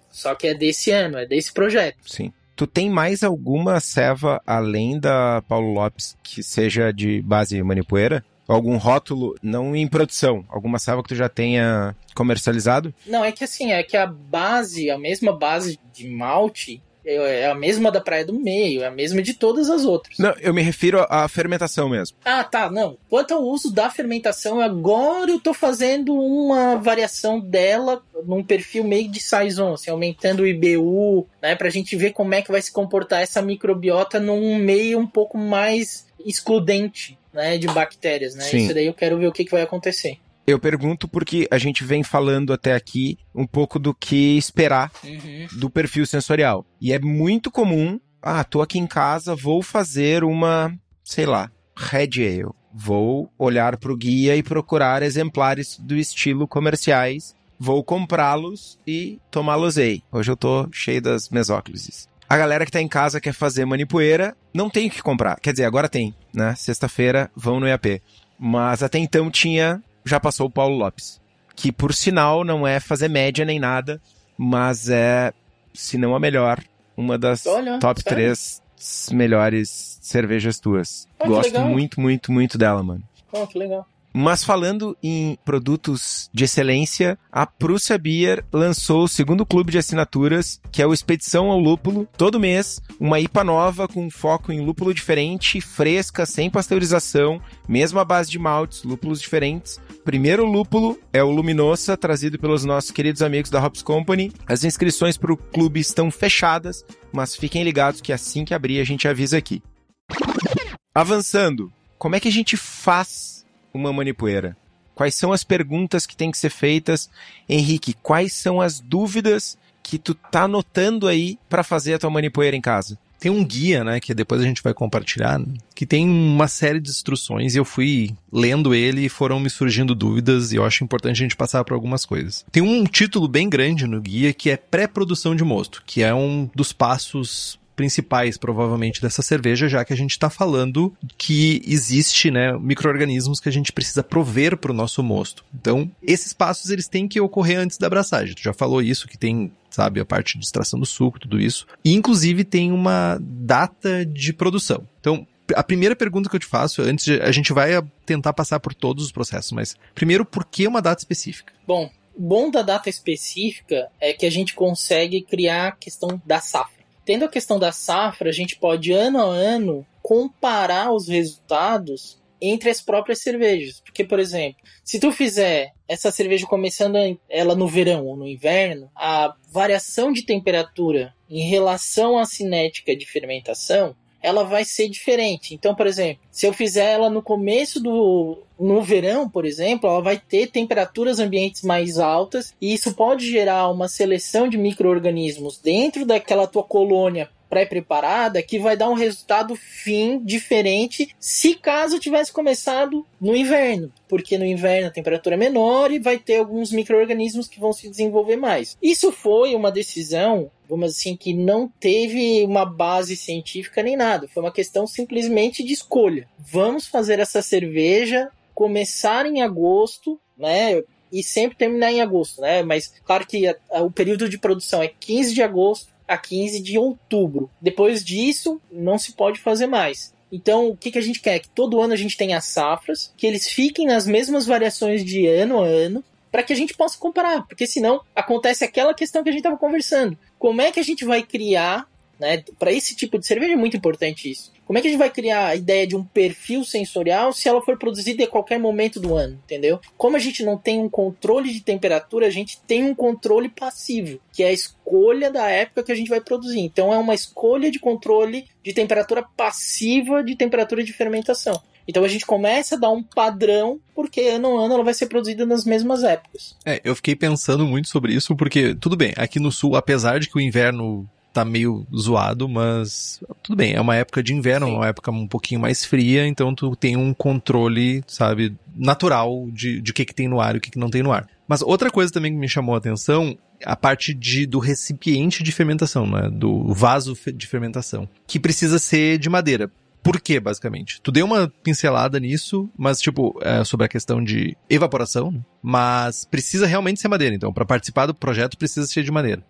Só que é desse ano, é desse projeto. Sim. Tu tem mais alguma ceva além da Paulo Lopes que seja de base manipoeira? Algum rótulo, não em produção, alguma ceva que tu já tenha comercializado? Não, é que assim, é que a base, a mesma base de malte, é a mesma da Praia do Meio, é a mesma de todas as outras. Não, eu me refiro à fermentação mesmo. Ah, tá, não. Quanto ao uso da fermentação, agora eu tô fazendo uma variação dela num perfil meio de saison, assim, aumentando o IBU, né, pra gente ver como é que vai se comportar essa microbiota num meio um pouco mais excludente, né, de bactérias, né? Sim. Isso daí eu quero ver o que, que vai acontecer. Eu pergunto porque a gente vem falando até aqui um pouco do que esperar do perfil sensorial. E é muito comum, ah, tô aqui em casa, vou fazer uma, sei lá, Red Ale. Vou olhar para o guia e procurar exemplares do estilo comerciais. Vou comprá-los e tomá-los aí. Hoje eu tô cheio das mesóclises. A galera que tá em casa quer fazer manipoeira, não tem o que comprar. Quer dizer, agora tem, né? Sexta-feira vão no IAP. Mas até então tinha, já passou o Paulo Lopes. Que por sinal não é fazer média nem nada, mas é, se não a melhor, uma das Olha, top sério? três melhores cervejas tuas. Que Gosto muito, muito, muito dela, mano. Oh, que legal. Mas falando em produtos de excelência, a Prússia Beer lançou o segundo clube de assinaturas, que é o Expedição ao Lúpulo. Todo mês, uma IPA nova com foco em lúpulo diferente, fresca, sem pasteurização, mesma base de maltes, lúpulos diferentes. Primeiro lúpulo é o Luminosa, trazido pelos nossos queridos amigos da Hops Company. As inscrições para o clube estão fechadas, mas fiquem ligados que assim que abrir a gente avisa aqui. Avançando, como é que a gente faz uma manipoeira? Quais são as perguntas que têm que ser feitas? Henrique, quais são as dúvidas que tu tá anotando aí para fazer a tua manipoeira em casa? Tem um guia, né, que depois a gente vai compartilhar, que tem uma série de instruções e eu fui lendo ele e foram me surgindo dúvidas e eu acho importante a gente passar por algumas coisas. Tem um título bem grande no guia que é pré-produção de mosto, que é um dos passos principais, provavelmente, dessa cerveja, já que a gente está falando que existe, né, micro-organismos que a gente precisa prover para o nosso mosto. Então, esses passos, eles têm que ocorrer antes da abraçagem. Tu já falou isso, que tem sabe? A parte de extração do suco, tudo isso. E, inclusive, tem uma data de produção. Então, a primeira pergunta que eu te faço, antes de, a gente vai tentar passar por todos os processos, mas primeiro, por que uma data específica? Bom, bom da data específica é que a gente consegue criar a questão da safra. Tendo a questão da safra, a gente pode ano a ano comparar os resultados entre as próprias cervejas. Porque, por exemplo, se tu fizer essa cerveja começando ela no verão ou no inverno, a variação de temperatura em relação à cinética de fermentação ela vai ser diferente. Então, por exemplo, se eu fizer ela no começo do no verão, por exemplo, ela vai ter temperaturas ambientes mais altas e isso pode gerar uma seleção de micro-organismos dentro daquela tua colônia pré-preparada que vai dar um resultado fim diferente se caso tivesse começado no inverno, porque no inverno a temperatura é menor e vai ter alguns micro-organismos que vão se desenvolver mais. Isso foi uma decisão, vamos assim, que não teve uma base científica nem nada, foi uma questão simplesmente de escolha. Vamos fazer essa cerveja começar em agosto, né? E sempre terminar em agosto, né? Mas claro que a, a, o período de produção é 15 de agosto a 15 de outubro. Depois disso, não se pode fazer mais. Então, o que, que a gente quer? Que todo ano a gente tenha safras, que eles fiquem nas mesmas variações de ano a ano, para que a gente possa comparar, porque senão acontece aquela questão que a gente estava conversando. Como é que a gente vai criar né? Para esse tipo de cerveja é muito importante isso. Como é que a gente vai criar a ideia de um perfil sensorial se ela for produzida em qualquer momento do ano, entendeu? Como a gente não tem um controle de temperatura, a gente tem um controle passivo, que é a escolha da época que a gente vai produzir. Então é uma escolha de controle de temperatura passiva de temperatura de fermentação. Então a gente começa a dar um padrão, porque ano a ano ela vai ser produzida nas mesmas épocas. É, eu fiquei pensando muito sobre isso, porque, tudo bem, aqui no sul, apesar de que o inverno tá meio zoado, mas tudo bem, é uma época de inverno, Sim. uma época um pouquinho mais fria, então tu tem um controle, sabe, natural de, de o que, que tem no ar e o que, que não tem no ar. Mas outra coisa também que me chamou a atenção, a parte de, do recipiente de fermentação, né? Do vaso de fermentação, que precisa ser de madeira. Por quê, basicamente? Tu deu uma pincelada nisso, mas, tipo, é, sobre a questão de evaporação, né? mas precisa realmente ser madeira. Então, para participar do projeto, precisa ser de madeira.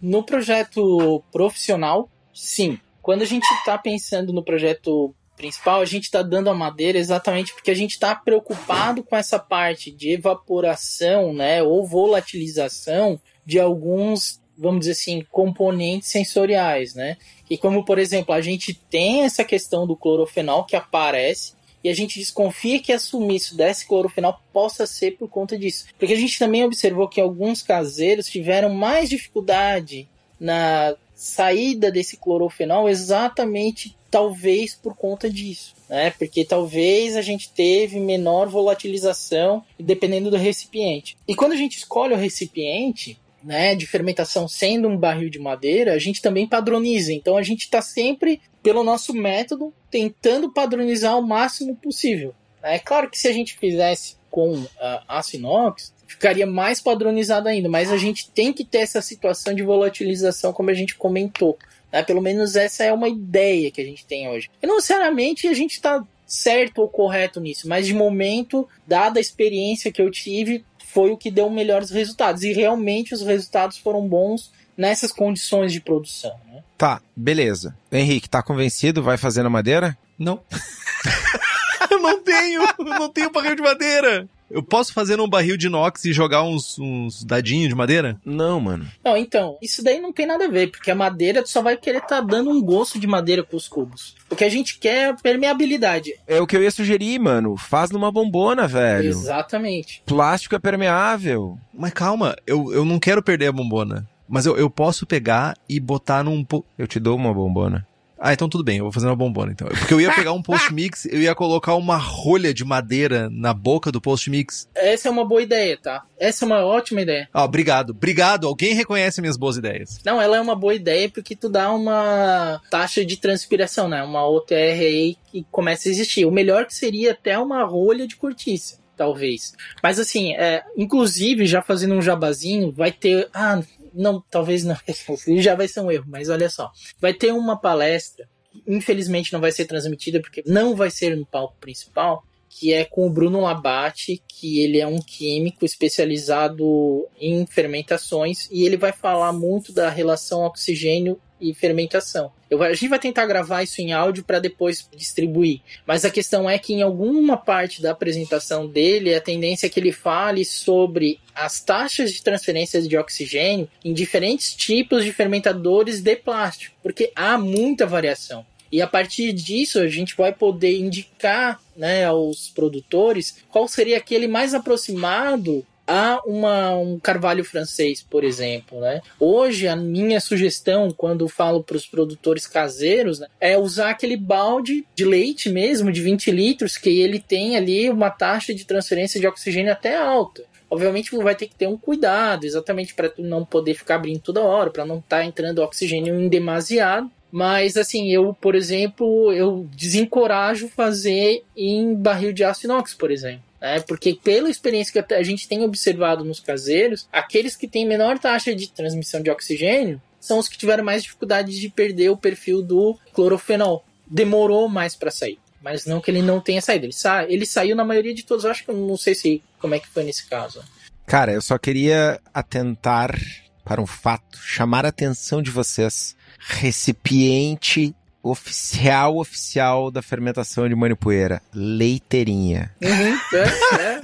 No projeto profissional, sim. Quando a gente está pensando no projeto principal, a gente está dando a madeira exatamente porque a gente está preocupado com essa parte de evaporação, né, ou volatilização de alguns, vamos dizer assim, componentes sensoriais, né? E como, por exemplo, a gente tem essa questão do clorofenol que aparece e a gente desconfia que assumir isso desse clorofenol possa ser por conta disso. Porque a gente também observou que alguns caseiros tiveram mais dificuldade na saída desse clorofenol exatamente talvez por conta disso, né? Porque talvez a gente teve menor volatilização dependendo do recipiente. E quando a gente escolhe o recipiente, né, de fermentação sendo um barril de madeira, a gente também padroniza. Então a gente está sempre, pelo nosso método, tentando padronizar o máximo possível. É claro que se a gente fizesse com uh, aço inox, ficaria mais padronizado ainda, mas a gente tem que ter essa situação de volatilização, como a gente comentou. Né? Pelo menos essa é uma ideia que a gente tem hoje. E não necessariamente a gente está certo ou correto nisso, mas de momento, dada a experiência que eu tive, foi o que deu melhores resultados. E realmente os resultados foram bons nessas condições de produção. Né? Tá, beleza. Henrique, tá convencido? Vai fazer na madeira? Não. eu não tenho, eu não tenho barril de madeira. Eu posso fazer num barril de inox e jogar uns, uns dadinhos de madeira? Não, mano. Não, então, isso daí não tem nada a ver, porque a madeira só vai querer estar tá dando um gosto de madeira pros cubos. O que a gente quer é permeabilidade. É o que eu ia sugerir, mano. Faz numa bombona, velho. Exatamente. Plástico é permeável. Mas calma, eu, eu não quero perder a bombona. Mas eu, eu posso pegar e botar num. Eu te dou uma bombona. Ah, então tudo bem, eu vou fazer uma bombona então. Porque eu ia pegar um post-mix, eu ia colocar uma rolha de madeira na boca do post-mix. Essa é uma boa ideia, tá? Essa é uma ótima ideia. Ah, obrigado. Obrigado. Alguém reconhece minhas boas ideias. Não, ela é uma boa ideia porque tu dá uma taxa de transpiração, né? Uma OTR aí que começa a existir. O melhor que seria até uma rolha de cortiça talvez. Mas assim, é, inclusive, já fazendo um jabazinho, vai ter. Ah, não, talvez não. Já vai ser um erro, mas olha só. Vai ter uma palestra, infelizmente não vai ser transmitida porque não vai ser no palco principal, que é com o Bruno Labate, que ele é um químico especializado em fermentações e ele vai falar muito da relação oxigênio e fermentação. Eu, a gente vai tentar gravar isso em áudio para depois distribuir. Mas a questão é que em alguma parte da apresentação dele, a tendência é que ele fale sobre as taxas de transferência de oxigênio em diferentes tipos de fermentadores de plástico, porque há muita variação. E a partir disso a gente vai poder indicar né, aos produtores qual seria aquele mais aproximado a uma, um carvalho francês, por exemplo, né? Hoje a minha sugestão quando falo para os produtores caseiros né, é usar aquele balde de leite mesmo de 20 litros que ele tem ali uma taxa de transferência de oxigênio até alta. Obviamente vai ter que ter um cuidado, exatamente para tu não poder ficar abrindo toda hora, para não estar tá entrando oxigênio em demasiado. Mas assim, eu, por exemplo, eu desencorajo fazer em barril de aço inox, por exemplo né? Porque pela experiência que a gente tem observado nos caseiros, aqueles que têm menor taxa de transmissão de oxigênio são os que tiveram mais dificuldade de perder o perfil do clorofenol. Demorou mais para sair. Mas não que ele não tenha saído. Ele, sa ele saiu na maioria de todos. Eu acho que eu não sei se como é que foi nesse caso. Cara, eu só queria atentar para um fato, chamar a atenção de vocês. Recipiente oficial oficial da fermentação de manipoeira, leiteirinha. Uhum, é,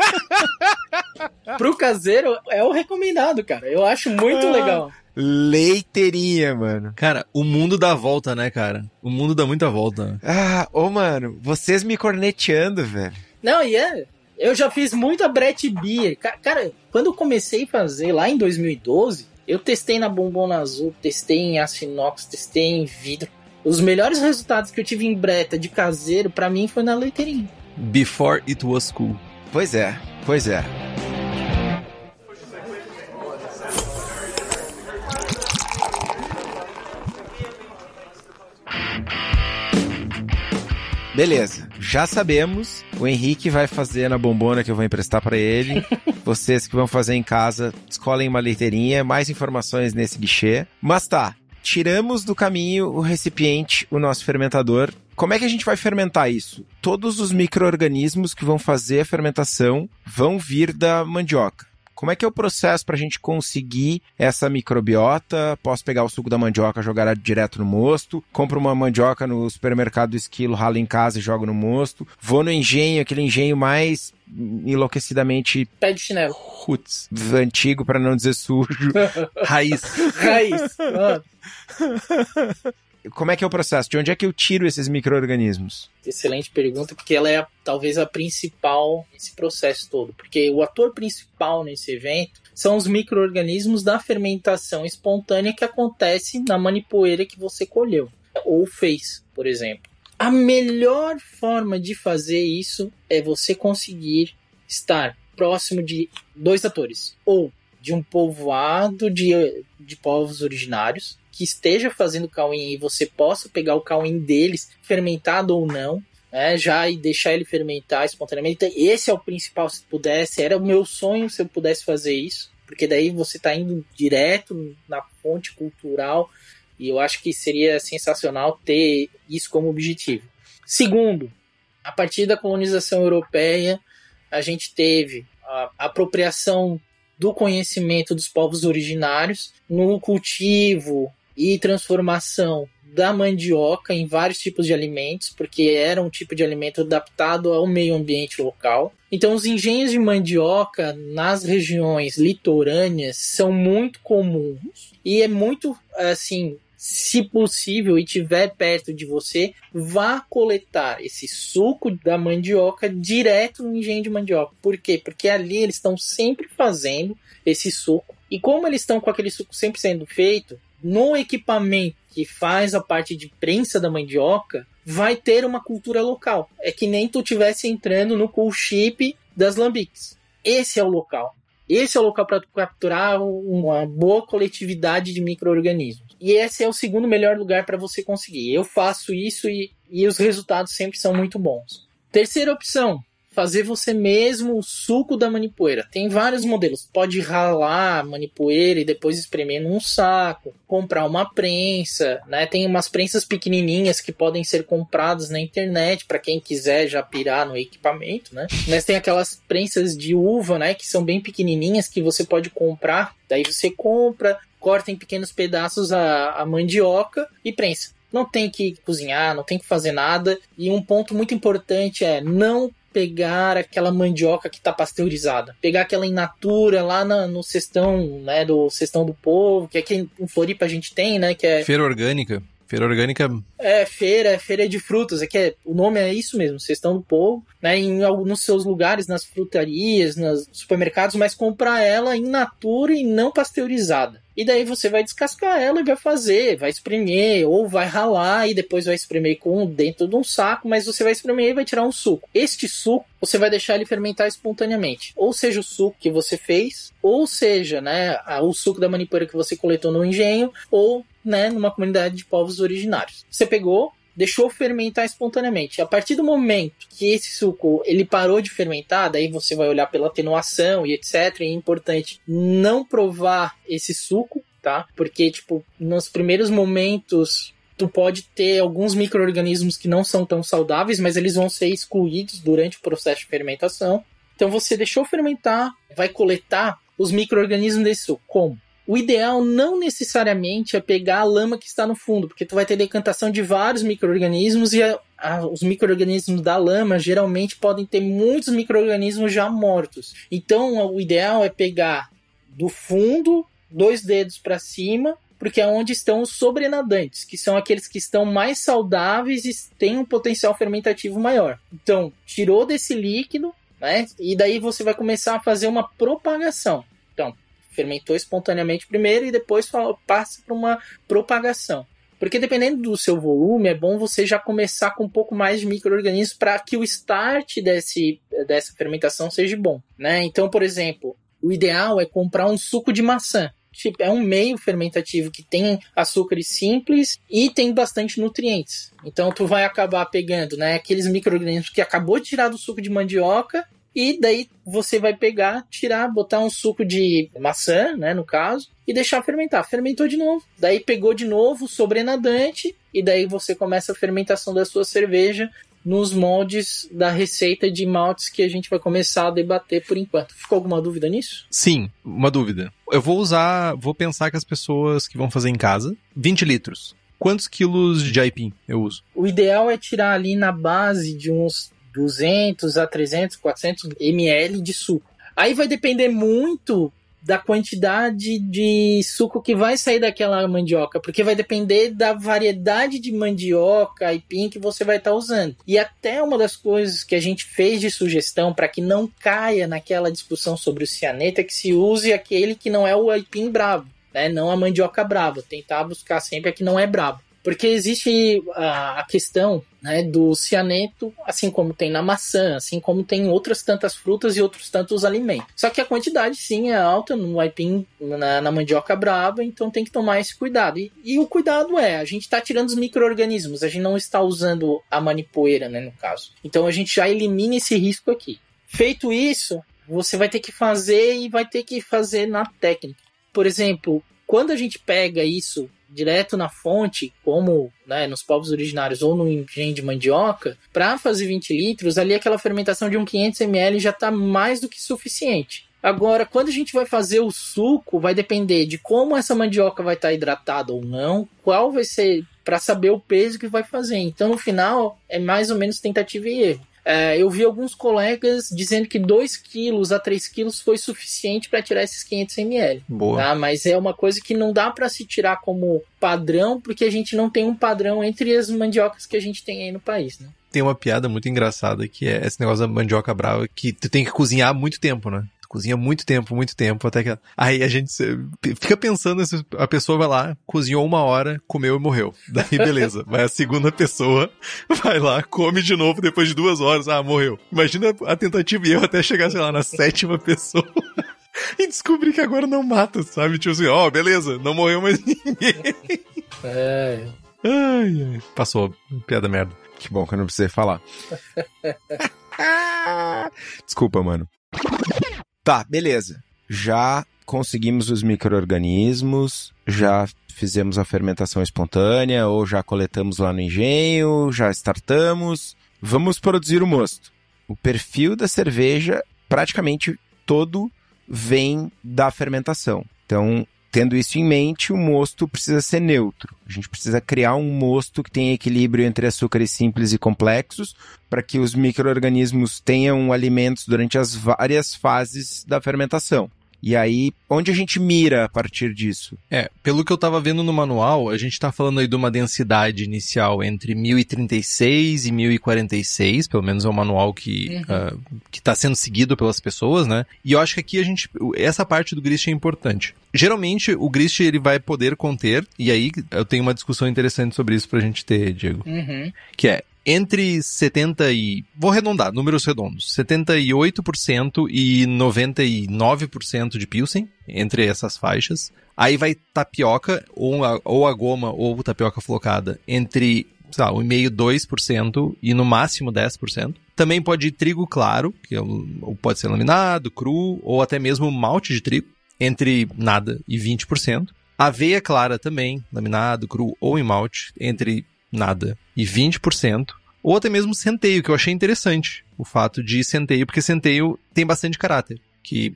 é. Pro caseiro é o recomendado, cara. Eu acho muito ah, legal. Leiteirinha, mano. Cara, o mundo dá volta, né, cara? O mundo dá muita volta. Ah, ô, mano, vocês me corneteando, velho. Não, e é. Eu já fiz muita Brett Beer. Cara, quando eu comecei a fazer lá em 2012, eu testei na Bombona Azul, testei em aço inox, testei em vidro. Os melhores resultados que eu tive em breta de caseiro, para mim, foi na leiteirinha. Before it was cool. Pois é, pois é. Beleza, já sabemos. O Henrique vai fazer na bombona que eu vou emprestar para ele. Vocês que vão fazer em casa, escolhem uma leiteirinha. Mais informações nesse guichê. Mas tá, tiramos do caminho o recipiente, o nosso fermentador. Como é que a gente vai fermentar isso? Todos os micro-organismos que vão fazer a fermentação vão vir da mandioca. Como é que é o processo para a gente conseguir essa microbiota? Posso pegar o suco da mandioca, jogar direto no mosto? Compro uma mandioca no supermercado do esquilo, ralo em casa e jogo no mosto? Vou no engenho, aquele engenho mais enlouquecidamente. Pé de chinelo. Roots. Antigo, para não dizer sujo. Raiz. Raiz. Como é que é o processo? De onde é que eu tiro esses micro-organismos? Excelente pergunta, porque ela é talvez a principal nesse processo todo. Porque o ator principal nesse evento são os micro-organismos da fermentação espontânea que acontece na manipoeira que você colheu ou fez, por exemplo. A melhor forma de fazer isso é você conseguir estar próximo de dois atores, ou de um povoado de, de povos originários que esteja fazendo cauim e você possa pegar o cauim deles, fermentado ou não, né, já e deixar ele fermentar espontaneamente. Esse é o principal, se pudesse, era o meu sonho se eu pudesse fazer isso, porque daí você está indo direto na fonte cultural e eu acho que seria sensacional ter isso como objetivo. Segundo, a partir da colonização europeia, a gente teve a apropriação do conhecimento dos povos originários no cultivo e transformação da mandioca em vários tipos de alimentos, porque era um tipo de alimento adaptado ao meio ambiente local. Então, os engenhos de mandioca nas regiões litorâneas são muito comuns e é muito assim se possível e tiver perto de você, vá coletar esse suco da mandioca direto no engenho de mandioca. Por quê? Porque ali eles estão sempre fazendo esse suco. E como eles estão com aquele suco sempre sendo feito, no equipamento que faz a parte de prensa da mandioca, vai ter uma cultura local. É que nem tu tivesse entrando no cool chip das lambiques. Esse é o local. Esse é o local para capturar uma boa coletividade de micro-organismos. E esse é o segundo melhor lugar para você conseguir. Eu faço isso e, e os resultados sempre são muito bons. Terceira opção, fazer você mesmo o suco da manipoeira. Tem vários modelos. Pode ralar manipoeira e depois espremer num saco, comprar uma prensa, né? Tem umas prensas pequenininhas que podem ser compradas na internet para quem quiser já pirar no equipamento, né? Mas tem aquelas prensas de uva, né, que são bem pequenininhas que você pode comprar. Daí você compra, corta em pequenos pedaços a, a mandioca e prensa não tem que cozinhar, não tem que fazer nada. E um ponto muito importante é não pegar aquela mandioca que está pasteurizada, pegar aquela in natura lá na, no cestão, né, do cestão do povo, que aqui em Floripa a gente tem, né, que é feira orgânica. Feira orgânica. É, feira, é feira de frutas. É que é, o nome é isso mesmo, cestão do povo, né? Em alguns seus lugares, nas frutarias, nos supermercados, mas comprar ela in natura e não pasteurizada. E daí você vai descascar ela e vai fazer, vai espremer, ou vai ralar e depois vai espremer com dentro de um saco, mas você vai espremer e vai tirar um suco. Este suco você vai deixar ele fermentar espontaneamente. Ou seja, o suco que você fez, ou seja, né, o suco da manipoeira que você coletou no engenho, ou né, numa comunidade de povos originários. Você pegou, deixou fermentar espontaneamente. A partir do momento que esse suco ele parou de fermentar, daí você vai olhar pela atenuação e etc. E é importante não provar esse suco, tá? Porque tipo nos primeiros momentos tu pode ter alguns micro-organismos que não são tão saudáveis, mas eles vão ser excluídos durante o processo de fermentação. Então você deixou fermentar, vai coletar os micro-organismos desse suco. Como? O ideal não necessariamente é pegar a lama que está no fundo, porque tu vai ter decantação de vários micro-organismos e a, a, os micro-organismos da lama geralmente podem ter muitos micro-organismos já mortos. Então o ideal é pegar do fundo, dois dedos para cima, porque é onde estão os sobrenadantes, que são aqueles que estão mais saudáveis e têm um potencial fermentativo maior. Então, tirou desse líquido, né? E daí você vai começar a fazer uma propagação fermentou espontaneamente primeiro e depois passa para uma propagação. Porque dependendo do seu volume, é bom você já começar com um pouco mais de micro-organismos para que o start desse, dessa fermentação seja bom. Né? Então, por exemplo, o ideal é comprar um suco de maçã. Tipo, é um meio fermentativo que tem açúcares simples e tem bastante nutrientes. Então tu vai acabar pegando, né, aqueles micro-organismos que acabou de tirar do suco de mandioca e daí você vai pegar, tirar, botar um suco de maçã, né, no caso, e deixar fermentar. Fermentou de novo. Daí pegou de novo o sobrenadante e daí você começa a fermentação da sua cerveja nos moldes da receita de maltes que a gente vai começar a debater por enquanto. Ficou alguma dúvida nisso? Sim, uma dúvida. Eu vou usar, vou pensar que as pessoas que vão fazer em casa, 20 litros. Quantos quilos de aipim eu uso? O ideal é tirar ali na base de uns 200 a 300, 400 ml de suco. Aí vai depender muito da quantidade de suco que vai sair daquela mandioca, porque vai depender da variedade de mandioca, aipim que você vai estar tá usando. E até uma das coisas que a gente fez de sugestão para que não caia naquela discussão sobre o cianeto é que se use aquele que não é o aipim bravo, né? Não a mandioca brava. Tentar buscar sempre a que não é bravo. Porque existe a, a questão né, do cianeto, assim como tem na maçã, assim como tem outras tantas frutas e outros tantos alimentos. Só que a quantidade sim é alta no aipim, na, na mandioca brava, então tem que tomar esse cuidado. E, e o cuidado é, a gente está tirando os micro-organismos, a gente não está usando a manipoeira, né, no caso. Então a gente já elimina esse risco aqui. Feito isso, você vai ter que fazer e vai ter que fazer na técnica. Por exemplo, quando a gente pega isso direto na fonte, como né, nos povos originários ou no engenho de mandioca, para fazer 20 litros, ali aquela fermentação de um 500 ml já está mais do que suficiente. Agora, quando a gente vai fazer o suco, vai depender de como essa mandioca vai estar tá hidratada ou não, qual vai ser para saber o peso que vai fazer. Então, no final, é mais ou menos tentativa e erro. É, eu vi alguns colegas dizendo que 2 quilos a 3 quilos foi suficiente para tirar esses 500 ml. Boa. Tá? Mas é uma coisa que não dá para se tirar como padrão, porque a gente não tem um padrão entre as mandiocas que a gente tem aí no país, né? Tem uma piada muito engraçada que é esse negócio da mandioca brava que tu tem que cozinhar muito tempo, né? Cozinha muito tempo, muito tempo, até que. Aí a gente fica pensando, a pessoa vai lá, cozinhou uma hora, comeu e morreu. Daí beleza. Vai a segunda pessoa, vai lá, come de novo depois de duas horas, ah, morreu. Imagina a tentativa e eu até chegar, sei lá, na sétima pessoa. e descobrir que agora não mata, sabe? Tipo assim, ó, oh, beleza, não morreu mais ninguém. É. Ai, ai. Passou. Piada merda. Que bom que eu não precisei falar. Desculpa, mano. Tá, beleza. Já conseguimos os micro-organismos, já fizemos a fermentação espontânea, ou já coletamos lá no engenho, já startamos. Vamos produzir o mosto. O perfil da cerveja, praticamente todo vem da fermentação. Então, tendo isso em mente, o mosto precisa ser neutro. A gente precisa criar um mosto que tenha equilíbrio entre açúcares simples e complexos, para que os micro-organismos tenham alimentos durante as várias fases da fermentação. E aí, onde a gente mira a partir disso? É, pelo que eu estava vendo no manual, a gente está falando aí de uma densidade inicial entre 1036 e 1046, pelo menos é o manual que uhum. uh, que está sendo seguido pelas pessoas, né? E eu acho que aqui a gente, essa parte do grist é importante. Geralmente o grist ele vai poder conter, e aí eu tenho uma discussão interessante sobre isso pra gente ter, Diego. Uhum. Que é, entre 70 e. Vou arredondar, números redondos. 78% e 99% de Pilsen, entre essas faixas. Aí vai tapioca, ou a, ou a goma, ou tapioca flocada, entre, sei lá, 1,5%, 2% e no máximo 10%. Também pode ir trigo claro, que é, pode ser laminado, cru, ou até mesmo malte de trigo, entre nada e 20%. Aveia clara também, laminado, cru ou em malte, entre nada e 20%, ou até mesmo centeio, que eu achei interessante o fato de centeio, porque centeio tem bastante caráter. Que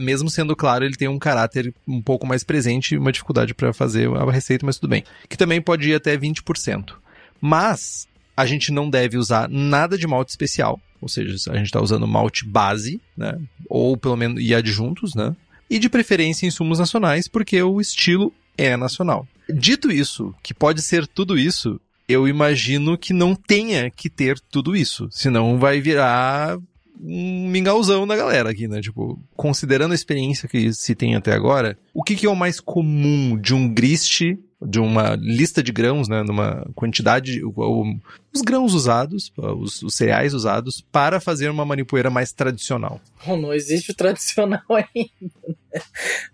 mesmo sendo claro, ele tem um caráter um pouco mais presente e uma dificuldade para fazer a receita, mas tudo bem. Que também pode ir até 20%. Mas a gente não deve usar nada de malte especial, ou seja, a gente está usando malte base, né? Ou pelo menos e adjuntos, né? E de preferência insumos nacionais, porque o estilo é nacional. Dito isso, que pode ser tudo isso, eu imagino que não tenha que ter tudo isso. Senão vai virar um mingauzão da galera aqui, né? Tipo, considerando a experiência que se tem até agora, o que, que é o mais comum de um grist, de uma lista de grãos, né? Numa quantidade, o, os grãos usados, os, os, cereais usados para fazer uma manipoeira mais tradicional? Oh, não existe o tradicional ainda. Né?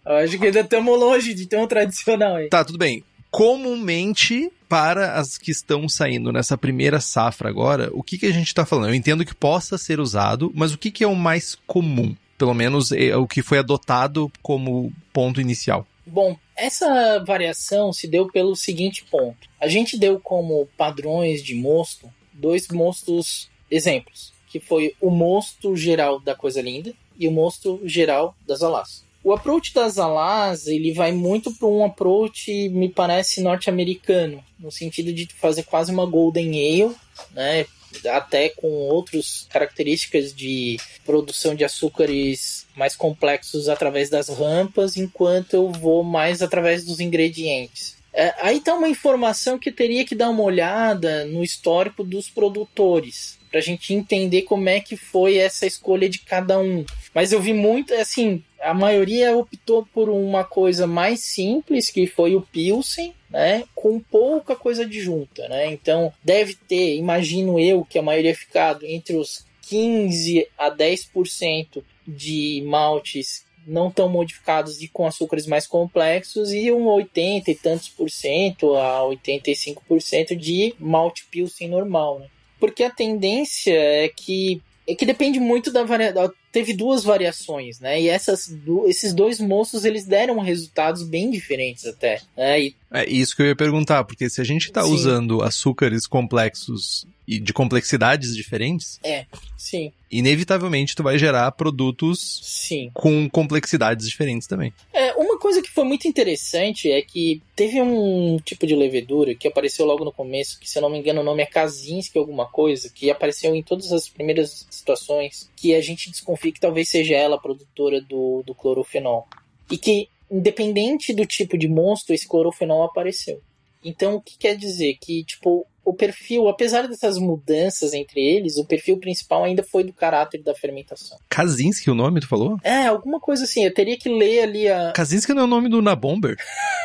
Eu acho que ainda estamos longe de ter um tradicional aí. Tá, tudo bem comumente para as que estão saindo nessa primeira safra agora, o que, que a gente está falando? Eu entendo que possa ser usado, mas o que, que é o mais comum? Pelo menos é o que foi adotado como ponto inicial. Bom, essa variação se deu pelo seguinte ponto. A gente deu como padrões de mosto dois mostos exemplos, que foi o mosto geral da coisa linda e o mosto geral das alas. O approach das alas, ele vai muito para um approach, me parece, norte-americano, no sentido de fazer quase uma golden ale, né? Até com outras características de produção de açúcares mais complexos através das rampas, enquanto eu vou mais através dos ingredientes. É, aí tá uma informação que teria que dar uma olhada no histórico dos produtores, para a gente entender como é que foi essa escolha de cada um. Mas eu vi muito, assim, a maioria optou por uma coisa mais simples, que foi o Pilsen, né, com pouca coisa adjunta, né? Então, deve ter, imagino eu, que a maioria ficado entre os 15 a 10% de maltes não tão modificados e com açúcares mais complexos e um 80 e tantos por cento a 85% de malte pilsen normal, né? Porque a tendência é que é que depende muito da variedade. Teve duas variações, né? E essas, esses dois moços eles deram resultados bem diferentes até. Né? E... É isso que eu ia perguntar, porque se a gente está usando açúcares complexos e de complexidades diferentes. É, sim. Inevitavelmente tu vai gerar produtos sim. com complexidades diferentes também. É, uma coisa que foi muito interessante é que teve um tipo de levedura que apareceu logo no começo, que se eu não me engano o nome é Kazinski alguma coisa, que apareceu em todas as primeiras situações, que a gente desconfia que talvez seja ela a produtora do, do clorofenol. E que, independente do tipo de monstro, esse clorofenol apareceu. Então, o que quer dizer? Que, tipo, o perfil, apesar dessas mudanças entre eles, o perfil principal ainda foi do caráter da fermentação. Kaczynski, o nome, tu falou? É, alguma coisa assim. Eu teria que ler ali a. Kaczynski não é o nome do Nabomber?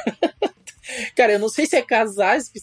Cara, eu não sei se é Kazazki,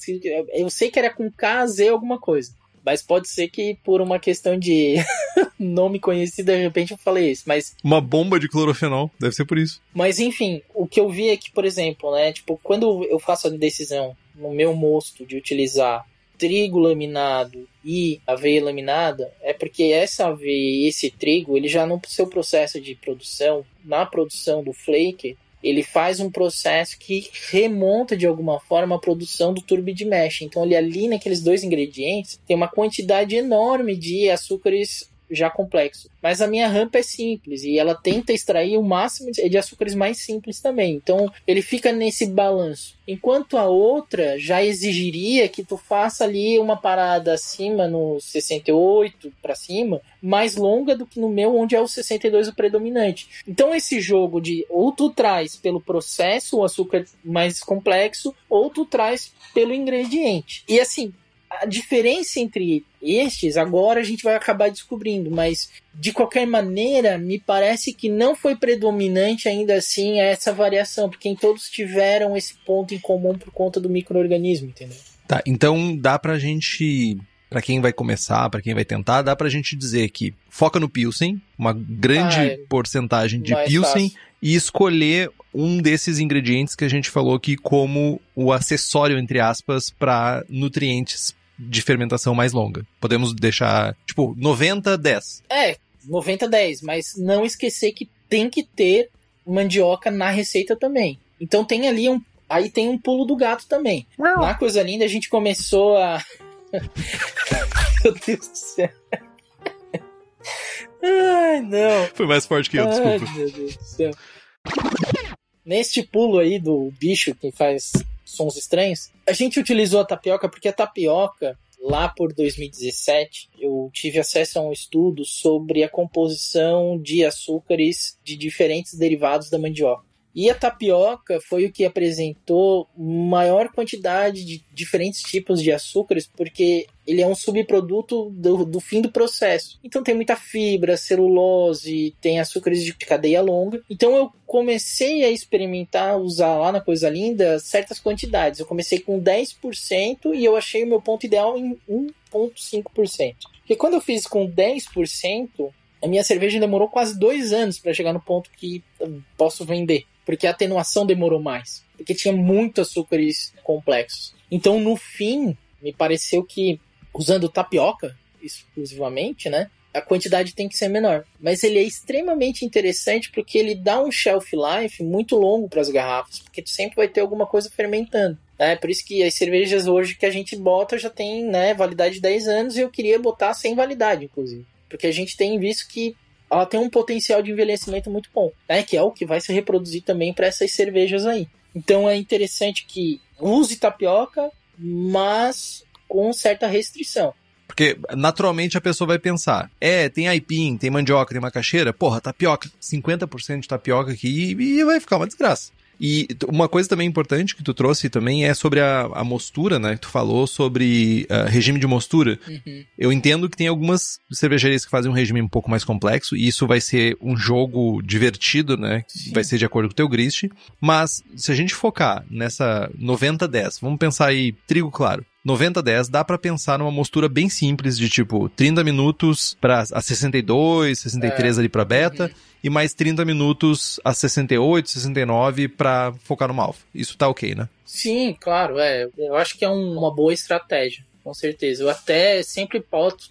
eu sei que era com KZ alguma coisa. Mas pode ser que por uma questão de nome conhecido, de repente eu falei isso, mas... Uma bomba de clorofenol, deve ser por isso. Mas enfim, o que eu vi é que, por exemplo, né, tipo, quando eu faço a decisão no meu mosto de utilizar trigo laminado e aveia laminada, é porque essa aveia e esse trigo, ele já no seu processo de produção, na produção do flake, ele faz um processo que remonta de alguma forma a produção do turbo de mesh. Então, ele ali naqueles dois ingredientes tem uma quantidade enorme de açúcares já complexo. Mas a minha rampa é simples e ela tenta extrair o máximo de açúcares mais simples também. Então ele fica nesse balanço. Enquanto a outra já exigiria que tu faça ali uma parada acima no 68 para cima, mais longa do que no meu, onde é o 62 o predominante. Então esse jogo de ou tu traz pelo processo o açúcar mais complexo, ou tu traz pelo ingrediente. E assim, a diferença entre estes agora a gente vai acabar descobrindo, mas de qualquer maneira me parece que não foi predominante ainda assim essa variação, porque todos tiveram esse ponto em comum por conta do microorganismo, entendeu? Tá, então dá pra gente para quem vai começar, para quem vai tentar, dá pra gente dizer que foca no Pilsen, uma grande ah, é porcentagem de Pilsen, fácil. e escolher um desses ingredientes que a gente falou aqui como o acessório, entre aspas, para nutrientes de fermentação mais longa. Podemos deixar, tipo, 90, 10. É, 90, 10, mas não esquecer que tem que ter mandioca na receita também. Então tem ali um. Aí tem um pulo do gato também. Não. Na coisa linda a gente começou a. Meu Deus do céu. Ai, não. Foi mais forte que eu, desculpa. Ai, meu Deus do céu. Neste pulo aí do bicho que faz sons estranhos. A gente utilizou a tapioca porque a tapioca, lá por 2017, eu tive acesso a um estudo sobre a composição de açúcares de diferentes derivados da mandioca. E a tapioca foi o que apresentou maior quantidade de diferentes tipos de açúcares, porque ele é um subproduto do, do fim do processo. Então tem muita fibra, celulose, tem açúcares de cadeia longa. Então eu comecei a experimentar usar lá na Coisa Linda certas quantidades. Eu comecei com 10% e eu achei o meu ponto ideal em 1,5%. Porque quando eu fiz com 10%, a minha cerveja demorou quase dois anos para chegar no ponto que posso vender porque a atenuação demorou mais, porque tinha muitos açúcares complexos. Então, no fim, me pareceu que usando tapioca exclusivamente, né? A quantidade tem que ser menor. Mas ele é extremamente interessante porque ele dá um shelf life muito longo para as garrafas, porque tu sempre vai ter alguma coisa fermentando. É por isso que as cervejas hoje que a gente bota já tem né, validade de 10 anos e eu queria botar sem validade, inclusive. Porque a gente tem visto que ela tem um potencial de envelhecimento muito bom, né? Que é o que vai se reproduzir também para essas cervejas aí. Então é interessante que use tapioca, mas com certa restrição. Porque naturalmente a pessoa vai pensar: é, tem aipim, tem mandioca, tem macaxeira, porra, tapioca, 50% de tapioca aqui e vai ficar uma desgraça. E uma coisa também importante que tu trouxe também é sobre a, a mostura, né? Tu falou sobre uh, regime de mostura. Uhum. Eu entendo que tem algumas cervejarias que fazem um regime um pouco mais complexo, e isso vai ser um jogo divertido, né? Sim. Vai ser de acordo com o teu grist. Mas se a gente focar nessa 90-10, vamos pensar aí, trigo claro. 90-10 dá para pensar numa mostura bem simples de tipo 30 minutos para a 62, 63 é. ali para beta uhum. E mais 30 minutos a 68, 69 para focar no alfa. Isso tá OK, né? Sim, claro, é. Eu acho que é um, uma boa estratégia com certeza. Eu até sempre boto,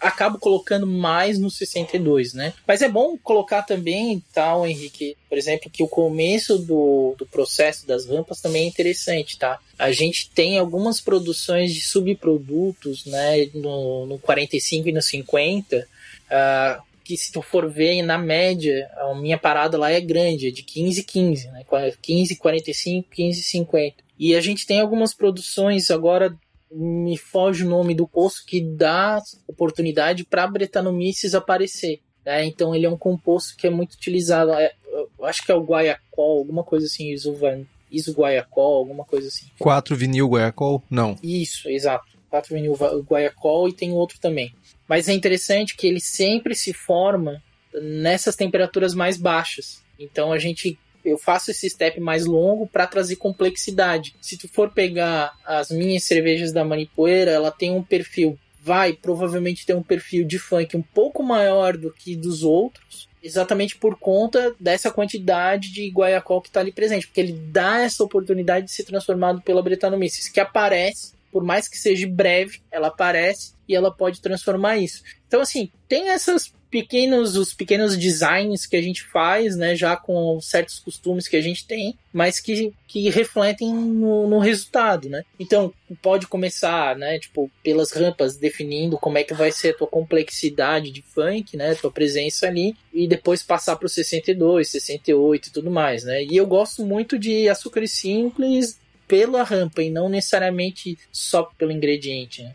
acabo colocando mais no 62, né? Mas é bom colocar também, tal, Henrique, por exemplo, que o começo do, do processo das rampas também é interessante, tá? A gente tem algumas produções de subprodutos, né, no, no 45 e no 50, uh, ah, que se tu for ver na média, a minha parada lá é grande, é de 15 15, né? 15, 45, 15, 50. E a gente tem algumas produções agora me foge o nome do poço que dá oportunidade para Bretanomices aparecer. Né? Então ele é um composto que é muito utilizado. É, eu acho que é o guaiacol, alguma coisa assim, isovan, isoguaiacol, alguma coisa assim. 4 vinil guaiacol? Não. Isso, exato. 4 vinil Guaiacol e tem outro também. Mas é interessante que ele sempre se forma nessas temperaturas mais baixas. Então a gente eu faço esse step mais longo para trazer complexidade. Se tu for pegar as minhas cervejas da Manipoeira, ela tem um perfil, vai provavelmente ter um perfil de funk um pouco maior do que dos outros, exatamente por conta dessa quantidade de Guaiacol que está ali presente, porque ele dá essa oportunidade de ser transformado pela Brettanomyces, que aparece, por mais que seja breve, ela aparece e ela pode transformar isso. Então, assim, tem essas pequenos, os pequenos designs que a gente faz, né, já com certos costumes que a gente tem, mas que, que refletem no, no resultado, né? Então, pode começar, né, tipo, pelas rampas, definindo como é que vai ser a tua complexidade de funk, né, tua presença ali, e depois passar para o 62, 68 e tudo mais, né? E eu gosto muito de açúcares simples pela rampa e não necessariamente só pelo ingrediente, né?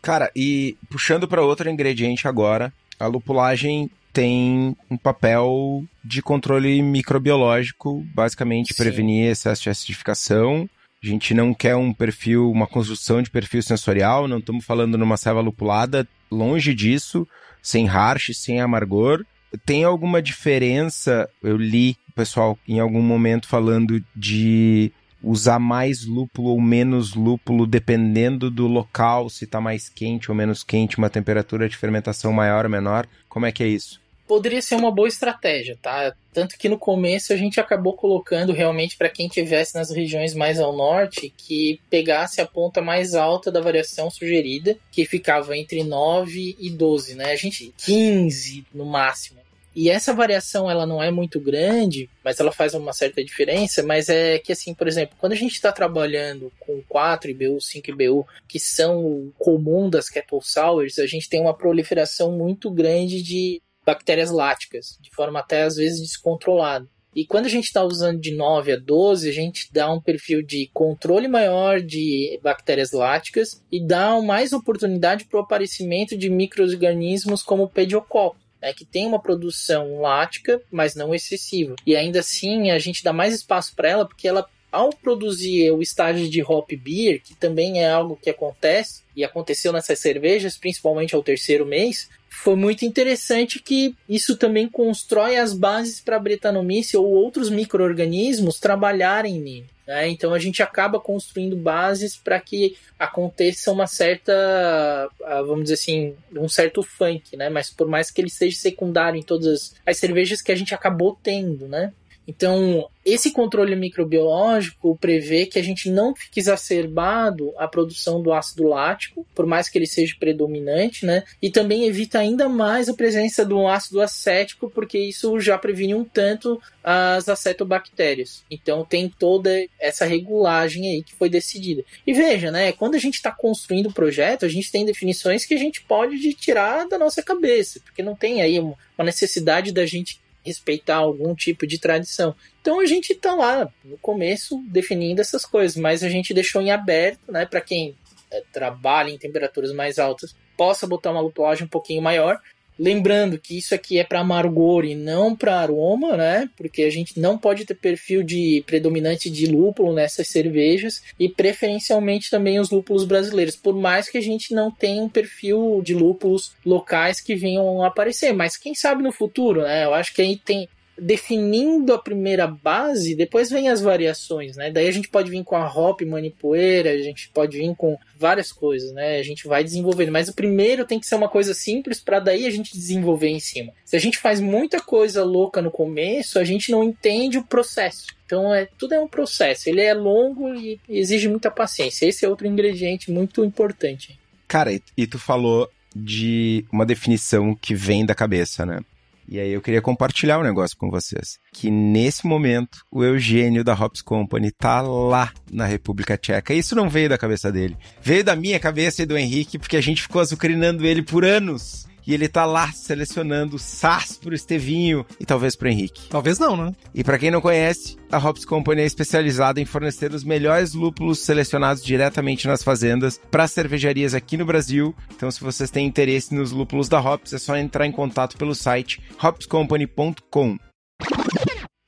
Cara, e puxando para outro ingrediente agora, a lupulagem tem um papel de controle microbiológico, basicamente Sim. prevenir excesso de acidificação. A gente não quer um perfil, uma construção de perfil sensorial, não estamos falando numa ceva lupulada, longe disso, sem harsh, sem amargor. Tem alguma diferença? Eu li o pessoal em algum momento falando de usar mais lúpulo ou menos lúpulo dependendo do local, se está mais quente ou menos quente, uma temperatura de fermentação maior ou menor? Como é que é isso? Poderia ser uma boa estratégia, tá? Tanto que no começo a gente acabou colocando realmente para quem tivesse nas regiões mais ao norte que pegasse a ponta mais alta da variação sugerida, que ficava entre 9 e 12, né? A gente 15 no máximo. E essa variação ela não é muito grande, mas ela faz uma certa diferença, mas é que assim, por exemplo, quando a gente está trabalhando com 4 IBU, 5 IBU, que são comum das kettle sours, a gente tem uma proliferação muito grande de bactérias láticas, de forma até às vezes descontrolada. E quando a gente está usando de 9 a 12, a gente dá um perfil de controle maior de bactérias láticas e dá mais oportunidade para o aparecimento de micro-organismos como o pediococcus né, que tem uma produção lática, mas não excessiva. E ainda assim, a gente dá mais espaço para ela porque ela ao produzir o estágio de hop beer, que também é algo que acontece e aconteceu nessas cervejas, principalmente ao terceiro mês, foi muito interessante que isso também constrói as bases para a Brettanomyces ou outros micro-organismos trabalharem nele. Né? Então a gente acaba construindo bases para que aconteça uma certa, ah, vamos dizer assim, um certo funk, né? Mas por mais que ele seja secundário em todas as cervejas que a gente acabou tendo, né? Então, esse controle microbiológico prevê que a gente não fique exacerbado a produção do ácido lático, por mais que ele seja predominante, né? E também evita ainda mais a presença do ácido acético, porque isso já previne um tanto as acetobactérias. Então tem toda essa regulagem aí que foi decidida. E veja, né? Quando a gente está construindo o projeto, a gente tem definições que a gente pode tirar da nossa cabeça, porque não tem aí uma necessidade da gente respeitar algum tipo de tradição. Então a gente está lá no começo definindo essas coisas, mas a gente deixou em aberto, né, para quem é, trabalha em temperaturas mais altas, possa botar uma lupulagem um pouquinho maior, Lembrando que isso aqui é para amargor e não para aroma, né? Porque a gente não pode ter perfil de predominante de lúpulo nessas cervejas e preferencialmente também os lúpulos brasileiros, por mais que a gente não tenha um perfil de lúpulos locais que venham a aparecer, mas quem sabe no futuro, né? Eu acho que aí tem definindo a primeira base, depois vem as variações, né? Daí a gente pode vir com a hop manipoeira, a gente pode vir com várias coisas, né? A gente vai desenvolvendo, mas o primeiro tem que ser uma coisa simples para daí a gente desenvolver em cima. Se a gente faz muita coisa louca no começo, a gente não entende o processo. Então é tudo é um processo, ele é longo e exige muita paciência. Esse é outro ingrediente muito importante. Cara, e tu falou de uma definição que vem da cabeça, né? E aí eu queria compartilhar um negócio com vocês. Que nesse momento, o Eugênio da Hops Company tá lá na República Tcheca. Isso não veio da cabeça dele. Veio da minha cabeça e do Henrique, porque a gente ficou azucrinando ele por anos e ele tá lá selecionando SAS pro Estevinho e talvez pro Henrique. Talvez não, né? E para quem não conhece, a Hops Company é especializada em fornecer os melhores lúpulos selecionados diretamente nas fazendas para cervejarias aqui no Brasil. Então, se vocês têm interesse nos lúpulos da Hops, é só entrar em contato pelo site hopscompany.com.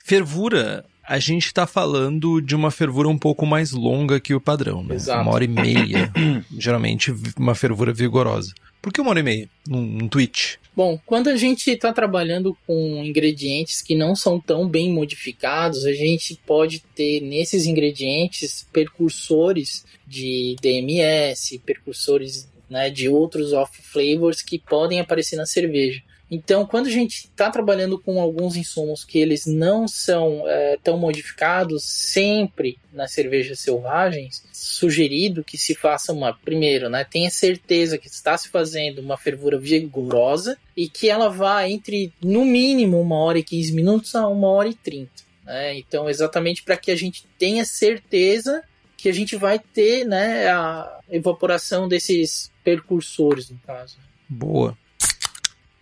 Fervura a gente está falando de uma fervura um pouco mais longa que o padrão, né? Exato. Uma hora e meia, geralmente uma fervura vigorosa. Por que uma hora e meia num, tweet? Bom, quando a gente está trabalhando com ingredientes que não são tão bem modificados, a gente pode ter nesses ingredientes percursores de DMS, percursores né, de outros off flavors que podem aparecer na cerveja. Então, quando a gente está trabalhando com alguns insumos que eles não são é, tão modificados, sempre nas cervejas selvagens, sugerido que se faça uma, primeiro, né, tenha certeza que está se fazendo uma fervura vigorosa e que ela vá entre, no mínimo, uma hora e 15 minutos a uma hora e 30. Né? Então, exatamente para que a gente tenha certeza que a gente vai ter né, a evaporação desses percursores, no caso. Boa.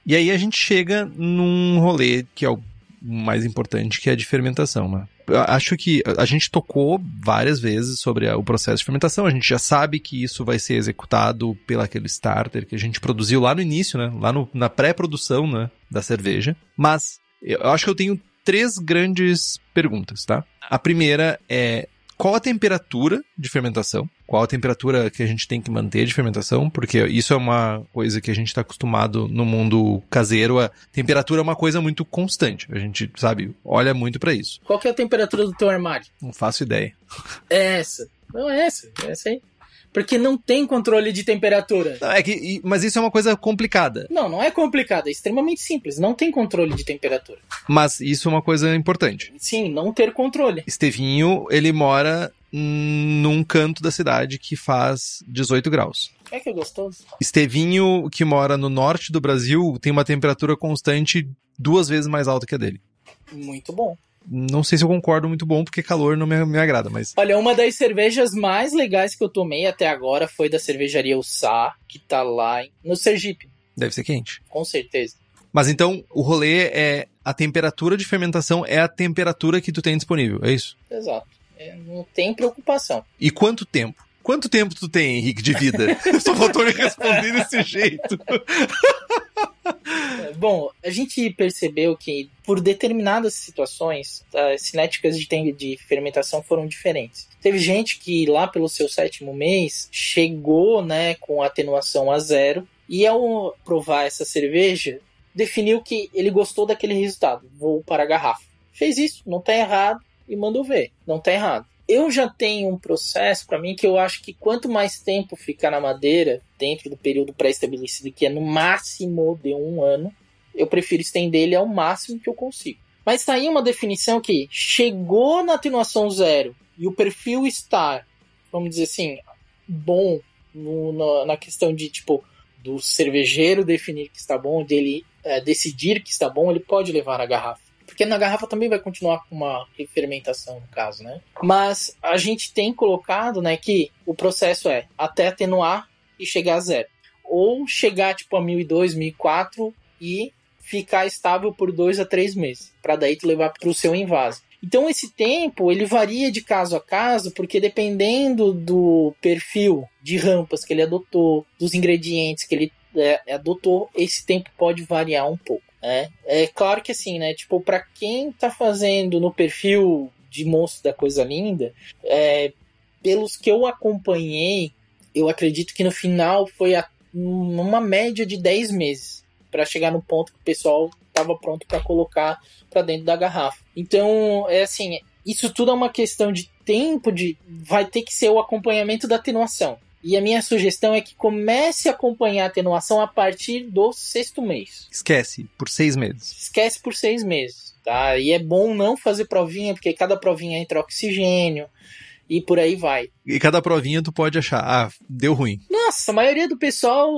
E aí a gente chega num rolê que é o mais importante, que é a de fermentação, né? Acho que a gente tocou várias vezes sobre o processo de fermentação, a gente já sabe que isso vai ser executado pelaquele starter que a gente produziu lá no início, né? Lá no, na pré-produção né? da cerveja. Mas eu acho que eu tenho três grandes perguntas, tá? A primeira é qual a temperatura de fermentação, qual a temperatura que a gente tem que manter de fermentação, porque isso é uma coisa que a gente está acostumado no mundo caseiro. A temperatura é uma coisa muito constante. A gente, sabe, olha muito para isso. Qual que é a temperatura do teu armário? Não faço ideia. É essa. Não é essa. É essa aí. Porque não tem controle de temperatura. Não, é que, mas isso é uma coisa complicada. Não, não é complicado, é extremamente simples. Não tem controle de temperatura. Mas isso é uma coisa importante. Sim, não ter controle. Estevinho, ele mora num canto da cidade que faz 18 graus. É que é gostoso. Estevinho, que mora no norte do Brasil, tem uma temperatura constante duas vezes mais alta que a dele. Muito bom. Não sei se eu concordo muito bom, porque calor não me, me agrada, mas. Olha, uma das cervejas mais legais que eu tomei até agora foi da cervejaria Ussá, que tá lá no Sergipe. Deve ser quente. Com certeza. Mas então, o rolê é. A temperatura de fermentação é a temperatura que tu tem disponível, é isso? Exato. É, não tem preocupação. E quanto tempo? Quanto tempo tu tem, Henrique, de vida? Só faltou me responder desse jeito. Bom, a gente percebeu que por determinadas situações, as cinéticas de, de fermentação foram diferentes. Teve gente que lá pelo seu sétimo mês chegou né, com atenuação a zero e ao provar essa cerveja, definiu que ele gostou daquele resultado. Vou para a garrafa. Fez isso, não está errado e mandou ver. Não está errado eu já tenho um processo para mim que eu acho que quanto mais tempo ficar na madeira dentro do período pré-estabelecido, que é no máximo de um ano, eu prefiro estender ele ao máximo que eu consigo. Mas tá aí uma definição que chegou na atenuação zero e o perfil está, vamos dizer assim, bom no, no, na questão de tipo do cervejeiro definir que está bom, dele é, decidir que está bom, ele pode levar a garrafa. Porque na garrafa também vai continuar com uma fermentação, no caso, né? Mas a gente tem colocado, né, que o processo é até atenuar e chegar a zero. Ou chegar, tipo, a 1002, 1004 e ficar estável por dois a três meses. para daí tu levar para o seu invase. Então esse tempo ele varia de caso a caso, porque dependendo do perfil de rampas que ele adotou, dos ingredientes que ele é, adotou, esse tempo pode variar um pouco. É, é claro que assim, né? Tipo, para quem tá fazendo no perfil de moço da coisa linda, é, pelos que eu acompanhei, eu acredito que no final foi a, uma média de 10 meses para chegar no ponto que o pessoal estava pronto para colocar para dentro da garrafa. Então, é assim, isso tudo é uma questão de tempo, de vai ter que ser o acompanhamento da atenuação. E a minha sugestão é que comece a acompanhar a atenuação a partir do sexto mês. Esquece, por seis meses. Esquece por seis meses, tá? E é bom não fazer provinha, porque cada provinha entra oxigênio e por aí vai. E cada provinha tu pode achar, ah, deu ruim. Nossa, a maioria do pessoal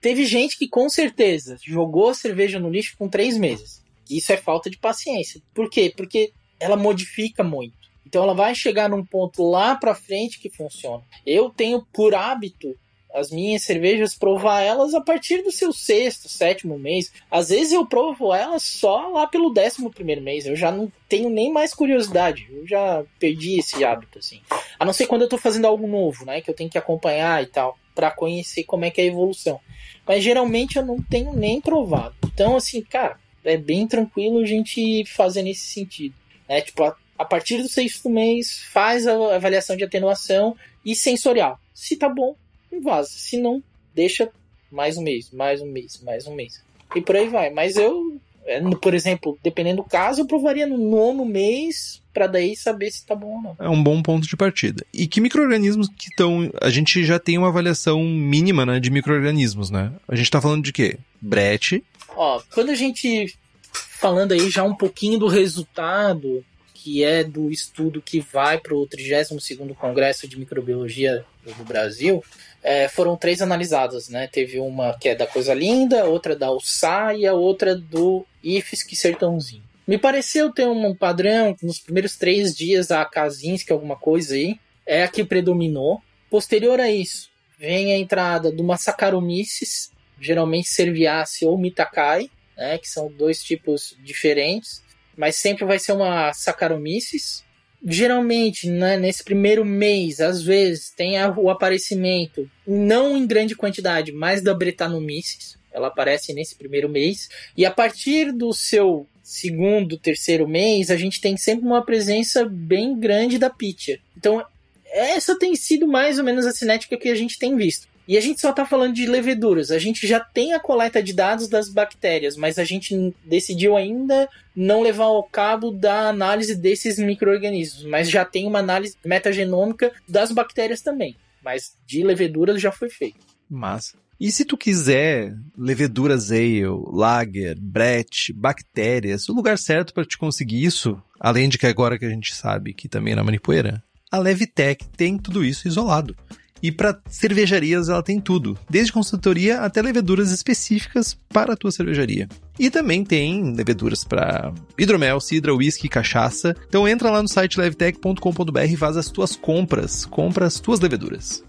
teve gente que com certeza jogou a cerveja no lixo com três meses. Isso é falta de paciência. Por quê? Porque ela modifica muito. Então ela vai chegar num ponto lá para frente que funciona. Eu tenho por hábito as minhas cervejas provar elas a partir do seu sexto, sétimo mês. Às vezes eu provo elas só lá pelo décimo primeiro mês. Eu já não tenho nem mais curiosidade. Eu já perdi esse hábito, assim. A não ser quando eu tô fazendo algo novo, né? Que eu tenho que acompanhar e tal. para conhecer como é que é a evolução. Mas geralmente eu não tenho nem provado. Então, assim, cara, é bem tranquilo a gente fazer nesse sentido. É, tipo, A partir do sexto mês, faz a avaliação de atenuação e sensorial. Se tá bom, vaza. Se não, deixa mais um mês, mais um mês, mais um mês. E por aí vai. Mas eu, é, por exemplo, dependendo do caso, eu provaria no nono mês para daí saber se tá bom ou não. É um bom ponto de partida. E que micro-organismos que estão. A gente já tem uma avaliação mínima né, de micro-organismos, né? A gente tá falando de quê? Brete. Ó, quando a gente. Falando aí já um pouquinho do resultado, que é do estudo que vai para o 32º Congresso de Microbiologia do Brasil, é, foram três analisadas, né? Teve uma que é da Coisa Linda, outra da USA e a outra do IFSC Sertãozinho. Me pareceu ter um padrão nos primeiros três dias a Kaczynski, alguma coisa aí, é a que predominou. Posterior a isso, vem a entrada uma Saccharomyces, geralmente Cerviaceae ou Mitakai, né, que são dois tipos diferentes, mas sempre vai ser uma Saccharomyces. Geralmente, né, nesse primeiro mês, às vezes, tem o aparecimento, não em grande quantidade, mas da Brettanomyces. Ela aparece nesse primeiro mês. E a partir do seu segundo, terceiro mês, a gente tem sempre uma presença bem grande da Pitya. Então, essa tem sido mais ou menos a cinética que a gente tem visto. E a gente só está falando de leveduras. A gente já tem a coleta de dados das bactérias, mas a gente decidiu ainda não levar ao cabo da análise desses micro-organismos. Mas já tem uma análise metagenômica das bactérias também. Mas de leveduras já foi feito. Massa. E se tu quiser leveduras ale, lager, brett, bactérias, o lugar certo para te conseguir isso, além de que agora que a gente sabe que também é na Manipoeira, a Levitec tem tudo isso isolado. E para cervejarias ela tem tudo, desde consultoria até leveduras específicas para a tua cervejaria. E também tem leveduras para hidromel, cidra, whisky, cachaça. Então entra lá no site levtech.com.br e faz as tuas compras, compra as tuas leveduras.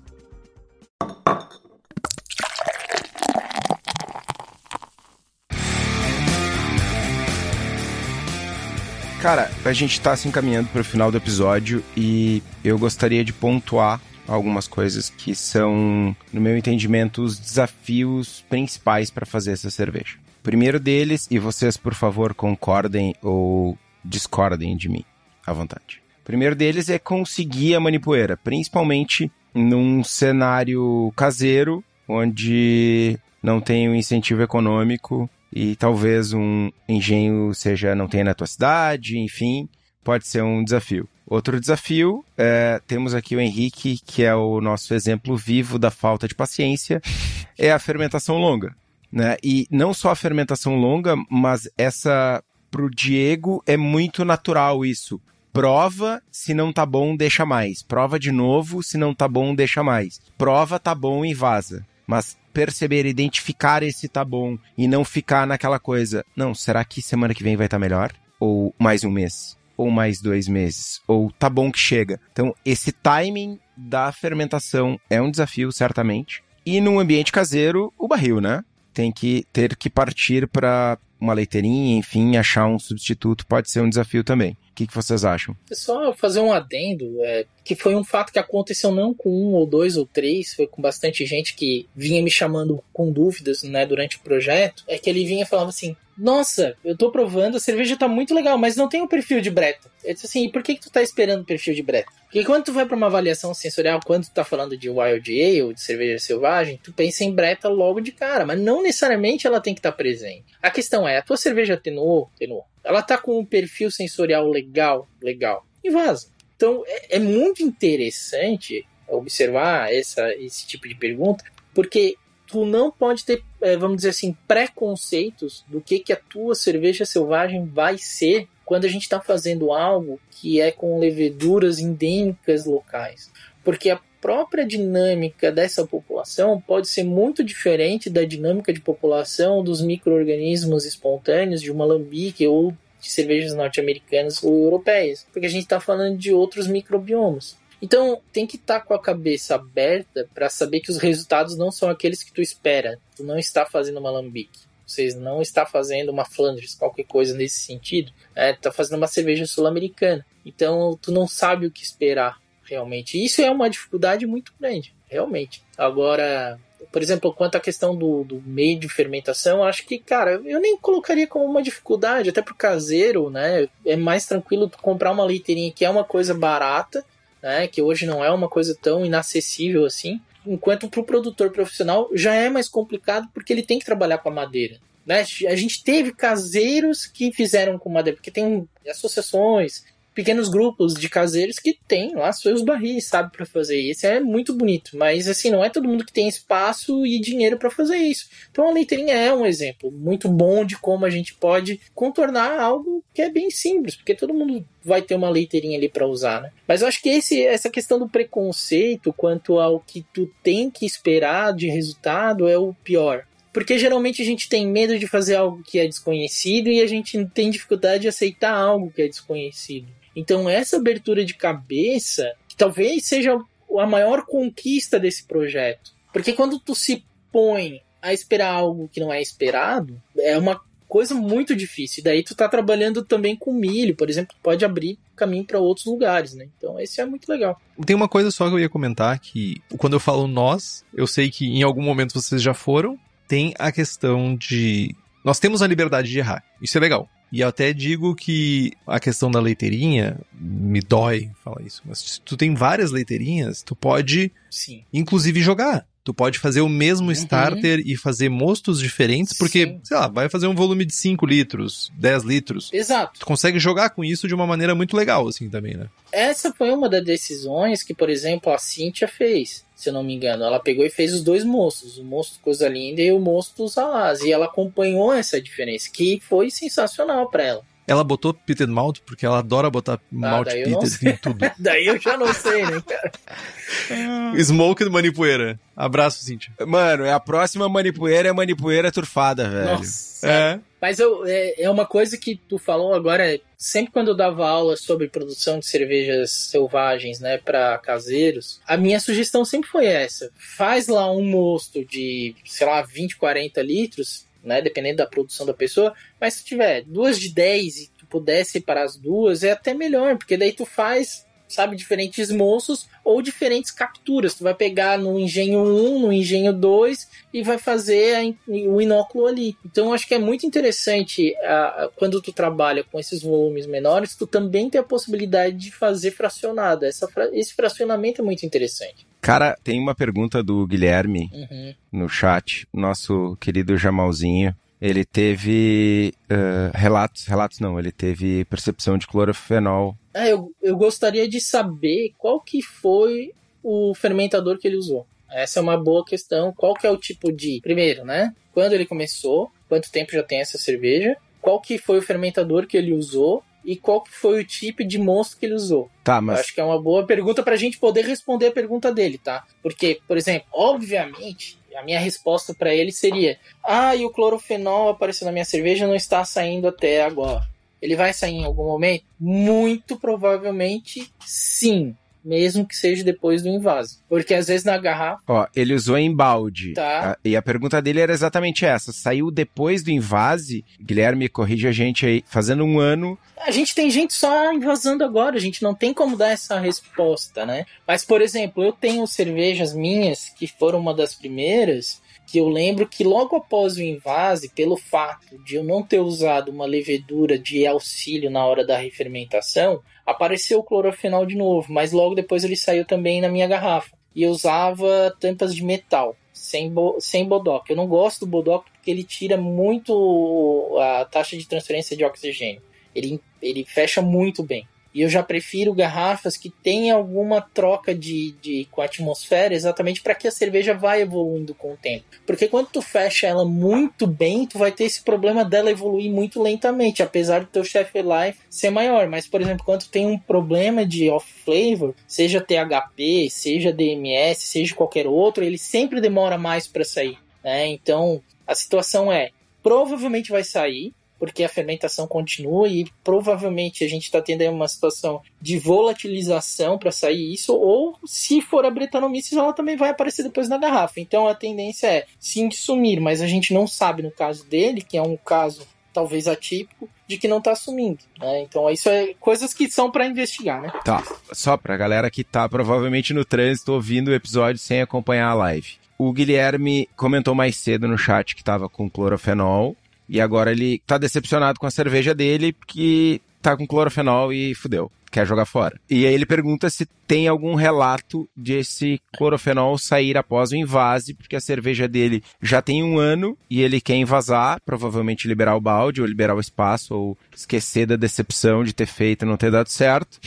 Cara, a gente tá se encaminhando para o final do episódio e eu gostaria de pontuar algumas coisas que são, no meu entendimento, os desafios principais para fazer essa cerveja. Primeiro deles, e vocês por favor concordem ou discordem de mim, à vontade. Primeiro deles é conseguir a manipoeira, principalmente num cenário caseiro, onde não tem um incentivo econômico e talvez um engenho seja não tenha na tua cidade, enfim, pode ser um desafio. Outro desafio, é, temos aqui o Henrique, que é o nosso exemplo vivo da falta de paciência, é a fermentação longa. Né? E não só a fermentação longa, mas essa, pro Diego, é muito natural isso. Prova, se não tá bom, deixa mais. Prova de novo, se não tá bom, deixa mais. Prova, tá bom e vaza. Mas perceber, identificar esse tá bom e não ficar naquela coisa, não, será que semana que vem vai estar tá melhor? Ou mais um mês? Ou mais dois meses? Ou tá bom que chega? Então, esse timing da fermentação é um desafio, certamente. E num ambiente caseiro, o barril, né? Tem que ter que partir para uma leiteirinha, enfim, achar um substituto pode ser um desafio também. O que, que vocês acham? É só fazer um adendo, é, que foi um fato que aconteceu não com um ou dois ou três, foi com bastante gente que vinha me chamando com dúvidas né, durante o projeto, é que ele vinha e falava assim, nossa, eu tô provando, a cerveja tá muito legal, mas não tem o um perfil de Breta. Eu disse assim, e por que, que tu tá esperando o perfil de Breta? Porque quando tu vai para uma avaliação sensorial, quando tu tá falando de Wild Ale, de cerveja selvagem, tu pensa em Breta logo de cara, mas não necessariamente ela tem que estar tá presente. A questão é, a tua cerveja atenuou? Atenuou. Ela tá com um perfil sensorial legal, legal, e vaza. Então é, é muito interessante observar essa, esse tipo de pergunta, porque tu não pode ter, é, vamos dizer assim, preconceitos do que, que a tua cerveja selvagem vai ser quando a gente está fazendo algo que é com leveduras endêmicas locais. Porque a própria dinâmica dessa população pode ser muito diferente da dinâmica de população dos micro-organismos espontâneos de uma alambique ou de cervejas norte-americanas ou europeias, porque a gente está falando de outros microbiomas. Então, tem que estar tá com a cabeça aberta para saber que os resultados não são aqueles que tu espera. Tu não está fazendo uma alambique. Vocês não está fazendo uma Flanders, qualquer coisa nesse sentido. É, tá fazendo uma cerveja sul-americana. Então, tu não sabe o que esperar realmente. Isso é uma dificuldade muito grande, realmente. Agora, por exemplo, quanto à questão do, do meio de fermentação, acho que, cara, eu nem colocaria como uma dificuldade, até pro caseiro, né? É mais tranquilo comprar uma leiteirinha que é uma coisa barata, né? Que hoje não é uma coisa tão inacessível assim. Enquanto para o produtor profissional já é mais complicado porque ele tem que trabalhar com a madeira. Né? A gente teve caseiros que fizeram com madeira, porque tem associações, pequenos grupos de caseiros que tem lá seus barris, sabe, para fazer isso. É muito bonito, mas assim, não é todo mundo que tem espaço e dinheiro para fazer isso. Então a leiteirinha é um exemplo muito bom de como a gente pode contornar algo que é bem simples, porque todo mundo vai ter uma leiteirinha ali para usar, né? Mas eu acho que esse, essa questão do preconceito quanto ao que tu tem que esperar de resultado é o pior. Porque geralmente a gente tem medo de fazer algo que é desconhecido e a gente tem dificuldade de aceitar algo que é desconhecido. Então, essa abertura de cabeça, talvez seja a maior conquista desse projeto. Porque quando tu se põe a esperar algo que não é esperado, é uma coisa muito difícil. E daí tu tá trabalhando também com milho, por exemplo, pode abrir caminho para outros lugares, né? Então, esse é muito legal. Tem uma coisa só que eu ia comentar que quando eu falo nós, eu sei que em algum momento vocês já foram, tem a questão de nós temos a liberdade de errar. Isso é legal. E eu até digo que a questão da leiteirinha me dói falar isso, mas se tu tem várias leiteirinhas, tu pode, Sim. inclusive, jogar. Tu pode fazer o mesmo uhum. starter e fazer mostos diferentes, porque, Sim. sei lá, vai fazer um volume de 5 litros, 10 litros. Exato. Tu consegue jogar com isso de uma maneira muito legal, assim, também, né? Essa foi uma das decisões que, por exemplo, a Cintia fez se eu não me engano. Ela pegou e fez os dois monstros, o monstro Coisa Linda e o monstro Salaz. E ela acompanhou essa diferença, que foi sensacional para ela. Ela botou Peter Malt porque ela adora botar ah, Malt Peter em tudo. daí eu já não sei, né, cara? Smoke do Manipoeira. Abraço, Cintia. Mano, é a próxima Manipoeira é Manipoeira turfada, velho. Nossa. É. Mas eu, é, é uma coisa que tu falou agora, sempre quando eu dava aula sobre produção de cervejas selvagens, né, para caseiros, a minha sugestão sempre foi essa. Faz lá um mosto de, sei lá, 20, 40 litros, né? Dependendo da produção da pessoa. Mas se tiver duas de 10 e tu puder separar as duas, é até melhor, porque daí tu faz, sabe, diferentes moços ou diferentes capturas. Tu vai pegar no engenho 1, no engenho 2 e vai fazer o inóculo ali. Então acho que é muito interessante a, quando tu trabalha com esses volumes menores, tu também tem a possibilidade de fazer fracionada. Essa, esse fracionamento é muito interessante. Cara, tem uma pergunta do Guilherme uhum. no chat, nosso querido Jamalzinho. Ele teve uh, relatos, relatos não, ele teve percepção de clorofenol. É, eu, eu gostaria de saber qual que foi o fermentador que ele usou. Essa é uma boa questão. Qual que é o tipo de... Primeiro, né? Quando ele começou, quanto tempo já tem essa cerveja? Qual que foi o fermentador que ele usou? e qual foi o tipo de monstro que ele usou. Tá, mas... Eu acho que é uma boa pergunta pra gente poder responder a pergunta dele, tá? Porque, por exemplo, obviamente, a minha resposta para ele seria: Ah, e o clorofenol apareceu na minha cerveja não está saindo até agora. Ele vai sair em algum momento? Muito provavelmente sim mesmo que seja depois do invase. Porque às vezes na garrafa. Ó, ele usou em balde. Tá. E a pergunta dele era exatamente essa: saiu depois do invase? Guilherme, corrige a gente aí, fazendo um ano. A gente tem gente só invasando agora, a gente não tem como dar essa resposta, né? Mas, por exemplo, eu tenho cervejas minhas que foram uma das primeiras que eu lembro que logo após o invase, pelo fato de eu não ter usado uma levedura de auxílio na hora da refermentação, apareceu o clorofenol de novo, mas logo depois ele saiu também na minha garrafa. E eu usava tampas de metal, sem, bo sem bodoc. Eu não gosto do bodoc porque ele tira muito a taxa de transferência de oxigênio. Ele, ele fecha muito bem. E eu já prefiro garrafas que tenham alguma troca de, de com a atmosfera, exatamente para que a cerveja vá evoluindo com o tempo. Porque quando tu fecha ela muito bem, tu vai ter esse problema dela evoluir muito lentamente, apesar do teu chef life ser maior. Mas, por exemplo, quando tu tem um problema de off flavor, seja THP, seja DMS, seja qualquer outro, ele sempre demora mais para sair. Né? Então, a situação é, provavelmente vai sair, porque a fermentação continua e provavelmente a gente está tendo aí uma situação de volatilização para sair isso, ou se for a Brettanomyces, ela também vai aparecer depois na garrafa. Então a tendência é sim sumir, mas a gente não sabe no caso dele, que é um caso talvez atípico, de que não está sumindo. Né? Então isso é coisas que são para investigar, né? Tá. Só para galera que tá provavelmente no trânsito ouvindo o episódio sem acompanhar a live. O Guilherme comentou mais cedo no chat que tava com clorofenol. E agora ele tá decepcionado com a cerveja dele, porque tá com clorofenol e fudeu quer jogar fora. E aí ele pergunta se tem algum relato desse clorofenol sair após o invase, porque a cerveja dele já tem um ano e ele quer invasar, provavelmente liberar o balde ou liberar o espaço ou esquecer da decepção de ter feito e não ter dado certo.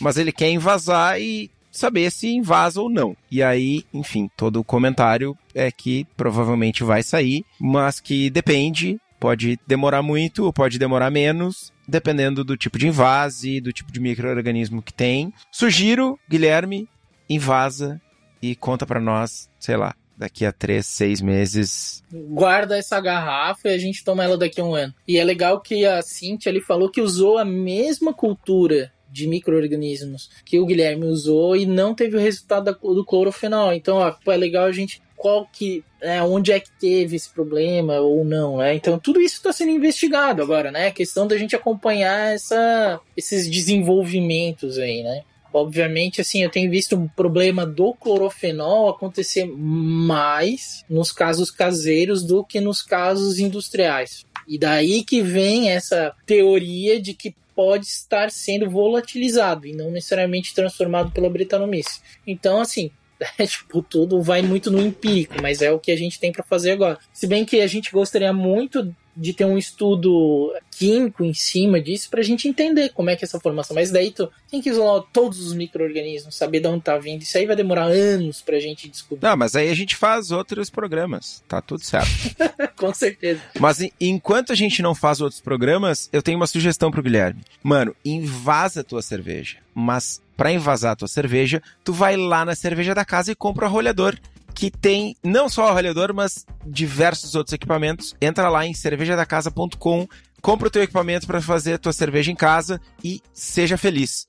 Mas ele quer invasar e saber se invasa ou não. E aí, enfim, todo o comentário é que provavelmente vai sair, mas que depende, pode demorar muito ou pode demorar menos, dependendo do tipo de invase, do tipo de microorganismo que tem. Sugiro, Guilherme, invasa e conta para nós, sei lá, daqui a três, seis meses. Guarda essa garrafa e a gente toma ela daqui a um ano. E é legal que a Cintia ali falou que usou a mesma cultura de micro-organismos que o Guilherme usou e não teve o resultado do clorofenol. Então, ó, é legal a gente qual que, é, onde é que teve esse problema ou não, né? Então tudo isso está sendo investigado agora, né? A questão da gente acompanhar essa, esses desenvolvimentos aí, né? Obviamente, assim, eu tenho visto um problema do clorofenol acontecer mais nos casos caseiros do que nos casos industriais. E daí que vem essa teoria de que pode estar sendo volatilizado e não necessariamente transformado pela Britanomice. Então, assim, é, tipo, tudo vai muito no empírico, mas é o que a gente tem para fazer agora. Se bem que a gente gostaria muito de ter um estudo químico em cima disso para a gente entender como é que é essa formação. Mas daí tu tem que isolar todos os micro-organismos, saber de onde tá vindo. Isso aí vai demorar anos para a gente descobrir. Não, mas aí a gente faz outros programas. Tá tudo certo. Com certeza. Mas enquanto a gente não faz outros programas, eu tenho uma sugestão pro Guilherme. Mano, invasa a tua cerveja. Mas para invasar a tua cerveja, tu vai lá na cerveja da casa e compra o arrolhador que tem não só o arrolhador, mas diversos outros equipamentos. Entra lá em cervejadacasa.com, compra o teu equipamento para fazer a tua cerveja em casa e seja feliz.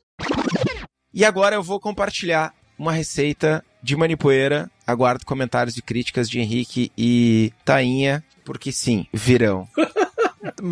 E agora eu vou compartilhar uma receita de manipoeira. Aguardo comentários e críticas de Henrique e Tainha, porque sim, virão.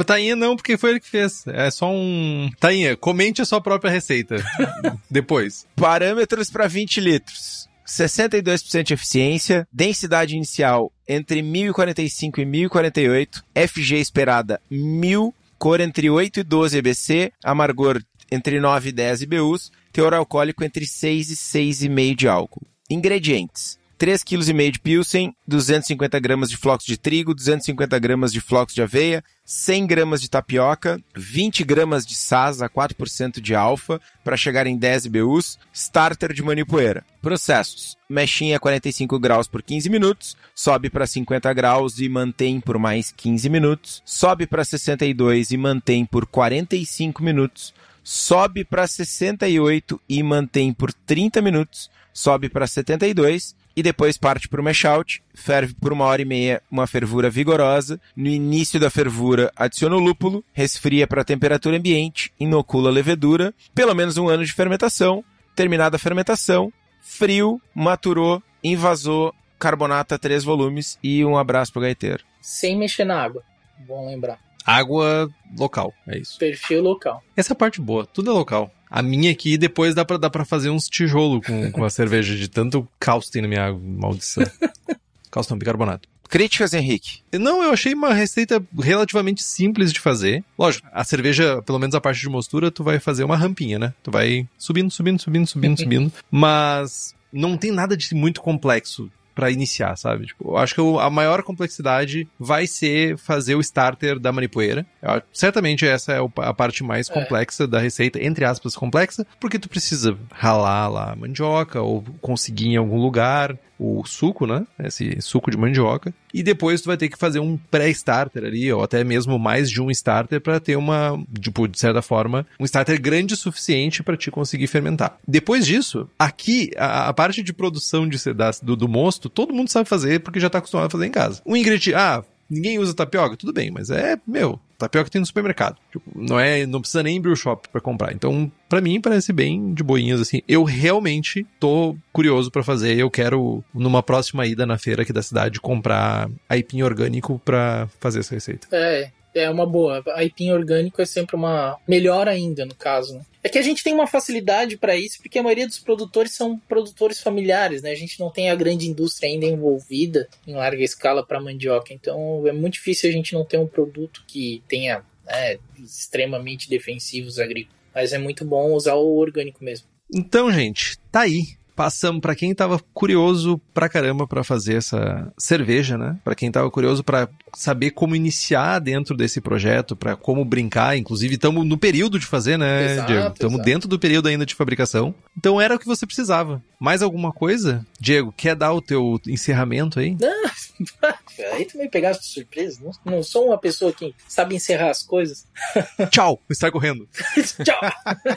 Tainha não, porque foi ele que fez. É só um. Tainha, comente a sua própria receita. Depois. Parâmetros para 20 litros. 62% de eficiência, densidade inicial entre 1045 e 1048, FG esperada 1000, cor entre 8 e 12 EBC, amargor entre 9 e 10 IBUs, teor alcoólico entre 6 e 6,5 de álcool. Ingredientes: 3,5 kg de Pilsen, 250 gramas de flocos de trigo, 250 gramas de flocos de aveia, 100 gramas de tapioca, 20 gramas de sasa, 4% de alfa, para chegar em 10 BUs, starter de manipoeira. Processos. Mexinha 45 graus por 15 minutos, sobe para 50 graus e mantém por mais 15 minutos, sobe para 62 e mantém por 45 minutos, sobe para 68 e mantém por 30 minutos, sobe para 72 e depois parte para o mash out, ferve por uma hora e meia, uma fervura vigorosa. No início da fervura, adiciona o lúpulo, resfria para a temperatura ambiente, inocula a levedura, pelo menos um ano de fermentação. Terminada a fermentação, frio, maturou, invasou, carbonata três volumes e um abraço pro gaiteiro. Sem mexer na água, bom lembrar. Água local, é isso. Perfil local. Essa é a parte boa, tudo é local. A minha aqui, depois dá pra, dá pra fazer uns tijolo com, com a cerveja, de tanto caos tem na minha água, maldição. caos não, bicarbonato. Críticas, Henrique? Não, eu achei uma receita relativamente simples de fazer. Lógico, a cerveja, pelo menos a parte de mostura, tu vai fazer uma rampinha, né? Tu vai subindo, subindo, subindo, subindo, subindo. Mas não tem nada de muito complexo para iniciar, sabe? Tipo, eu acho que a maior complexidade vai ser fazer o starter da manipoeira. Certamente essa é a parte mais é. complexa da receita, entre aspas, complexa, porque tu precisa ralar lá a mandioca ou conseguir em algum lugar o suco, né? Esse suco de mandioca. E depois tu vai ter que fazer um pré-starter ali, ou até mesmo mais de um starter para ter uma, tipo, de certa forma, um starter grande o suficiente para te conseguir fermentar. Depois disso, aqui, a, a parte de produção de, da, do, do mosto, todo mundo sabe fazer porque já tá acostumado a fazer em casa. Um ingrediente, ah, ninguém usa tapioca, tudo bem, mas é, meu, tapioca tem no supermercado. Tipo, não é, não precisa nem brew shop para comprar. Então, para mim parece bem de boinhas assim. Eu realmente tô curioso para fazer, eu quero numa próxima ida na feira aqui da cidade comprar aipim orgânico para fazer essa receita. É, É uma boa. Aipim orgânico é sempre uma melhor ainda, no caso, né? É que a gente tem uma facilidade para isso, porque a maioria dos produtores são produtores familiares, né? A gente não tem a grande indústria ainda envolvida em larga escala para mandioca. Então é muito difícil a gente não ter um produto que tenha né, extremamente defensivos agrícolas. Mas é muito bom usar o orgânico mesmo. Então, gente, tá aí passamos para quem tava curioso pra caramba para fazer essa cerveja, né? Para quem tava curioso para saber como iniciar dentro desse projeto, para como brincar, inclusive estamos no período de fazer, né, Diego? Estamos dentro do período ainda de fabricação. Então era o que você precisava. Mais alguma coisa? Diego, quer dar o teu encerramento aí? Não, aí tu me pegaste de surpresa. Não, não sou uma pessoa que sabe encerrar as coisas. Tchau, sai correndo. Tchau.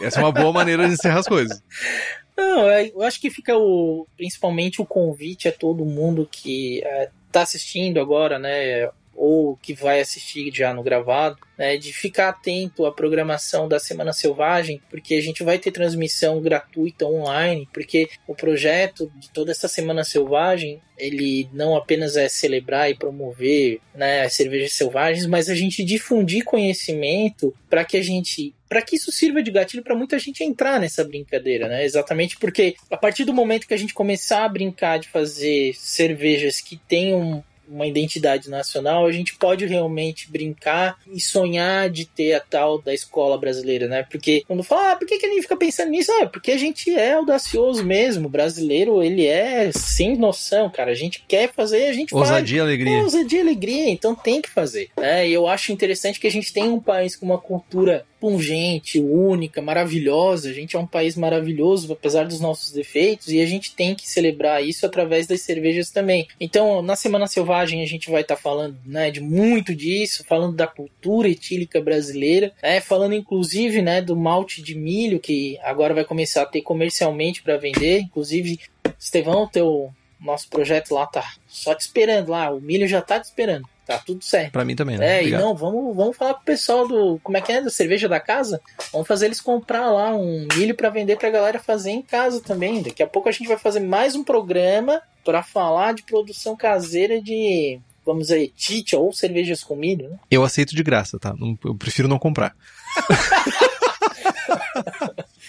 Essa é uma boa maneira de encerrar as coisas. Não, eu acho que fica o, principalmente o convite a todo mundo que está assistindo agora, né? Ou que vai assistir já no gravado, né, de ficar atento à programação da Semana Selvagem, porque a gente vai ter transmissão gratuita online, porque o projeto de toda essa Semana Selvagem, ele não apenas é celebrar e promover né, as cervejas selvagens, mas a gente difundir conhecimento para que a gente para que isso sirva de gatilho para muita gente entrar nessa brincadeira, né? Exatamente porque a partir do momento que a gente começar a brincar de fazer cervejas que tenham uma identidade nacional, a gente pode realmente brincar e sonhar de ter a tal da escola brasileira, né? Porque quando fala, ah, por que, que a gente fica pensando nisso? Ah, porque a gente é audacioso mesmo. O brasileiro, ele é sem noção, cara. A gente quer fazer, a gente ousadia faz. alegria. É, ousadia e alegria, então tem que fazer. Né? E eu acho interessante que a gente tem um país com uma cultura pungente, única, maravilhosa. A gente é um país maravilhoso, apesar dos nossos defeitos, e a gente tem que celebrar isso através das cervejas também. Então, na Semana Selvagem, a gente vai estar tá falando né, de muito disso, falando da cultura etílica brasileira, né, falando inclusive né, do malte de milho, que agora vai começar a ter comercialmente para vender. Inclusive, Estevão, teu nosso projeto lá tá só te esperando lá, o milho já tá te esperando. Tá tudo certo. Pra mim também, né? É, Obrigado. e não, vamos, vamos falar pro pessoal do. Como é que é? Da cerveja da casa? Vamos fazer eles comprar lá um milho para vender pra galera fazer em casa também. Daqui a pouco a gente vai fazer mais um programa para falar de produção caseira de. Vamos dizer, tite ou cervejas com milho, né? Eu aceito de graça, tá? Eu prefiro não comprar.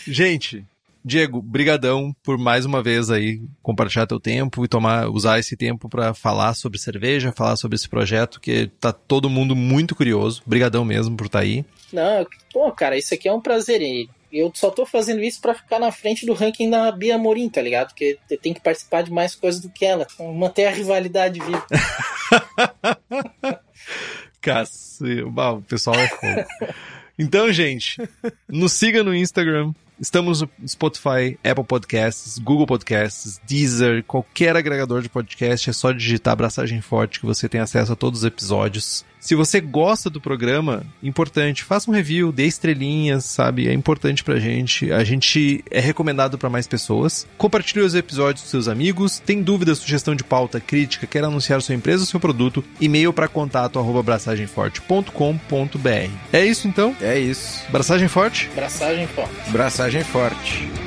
gente, Diego, brigadão por mais uma vez aí compartilhar teu tempo e tomar, usar esse tempo para falar sobre cerveja, falar sobre esse projeto que tá todo mundo muito curioso. Brigadão mesmo por estar tá aí. Não, pô, cara, isso aqui é um prazer. Eu só tô fazendo isso para ficar na frente do ranking da Bia Morim, tá ligado? Porque tem que participar de mais coisas do que ela. Manter a rivalidade viva. Cacete, o pessoal é fogo. Então, gente, nos siga no Instagram, Estamos no Spotify, Apple Podcasts, Google Podcasts, Deezer, qualquer agregador de podcast. É só digitar Abraçagem Forte que você tem acesso a todos os episódios. Se você gosta do programa, importante, faça um review, dê estrelinhas, sabe? É importante pra gente. A gente é recomendado para mais pessoas. Compartilhe os episódios com seus amigos. Tem dúvida, sugestão de pauta, crítica, quer anunciar sua empresa ou seu produto? E-mail para contato arroba abraçagemforte.com.br. É isso então? É isso. Braçagem forte? Braçagem forte. Braçagem forte.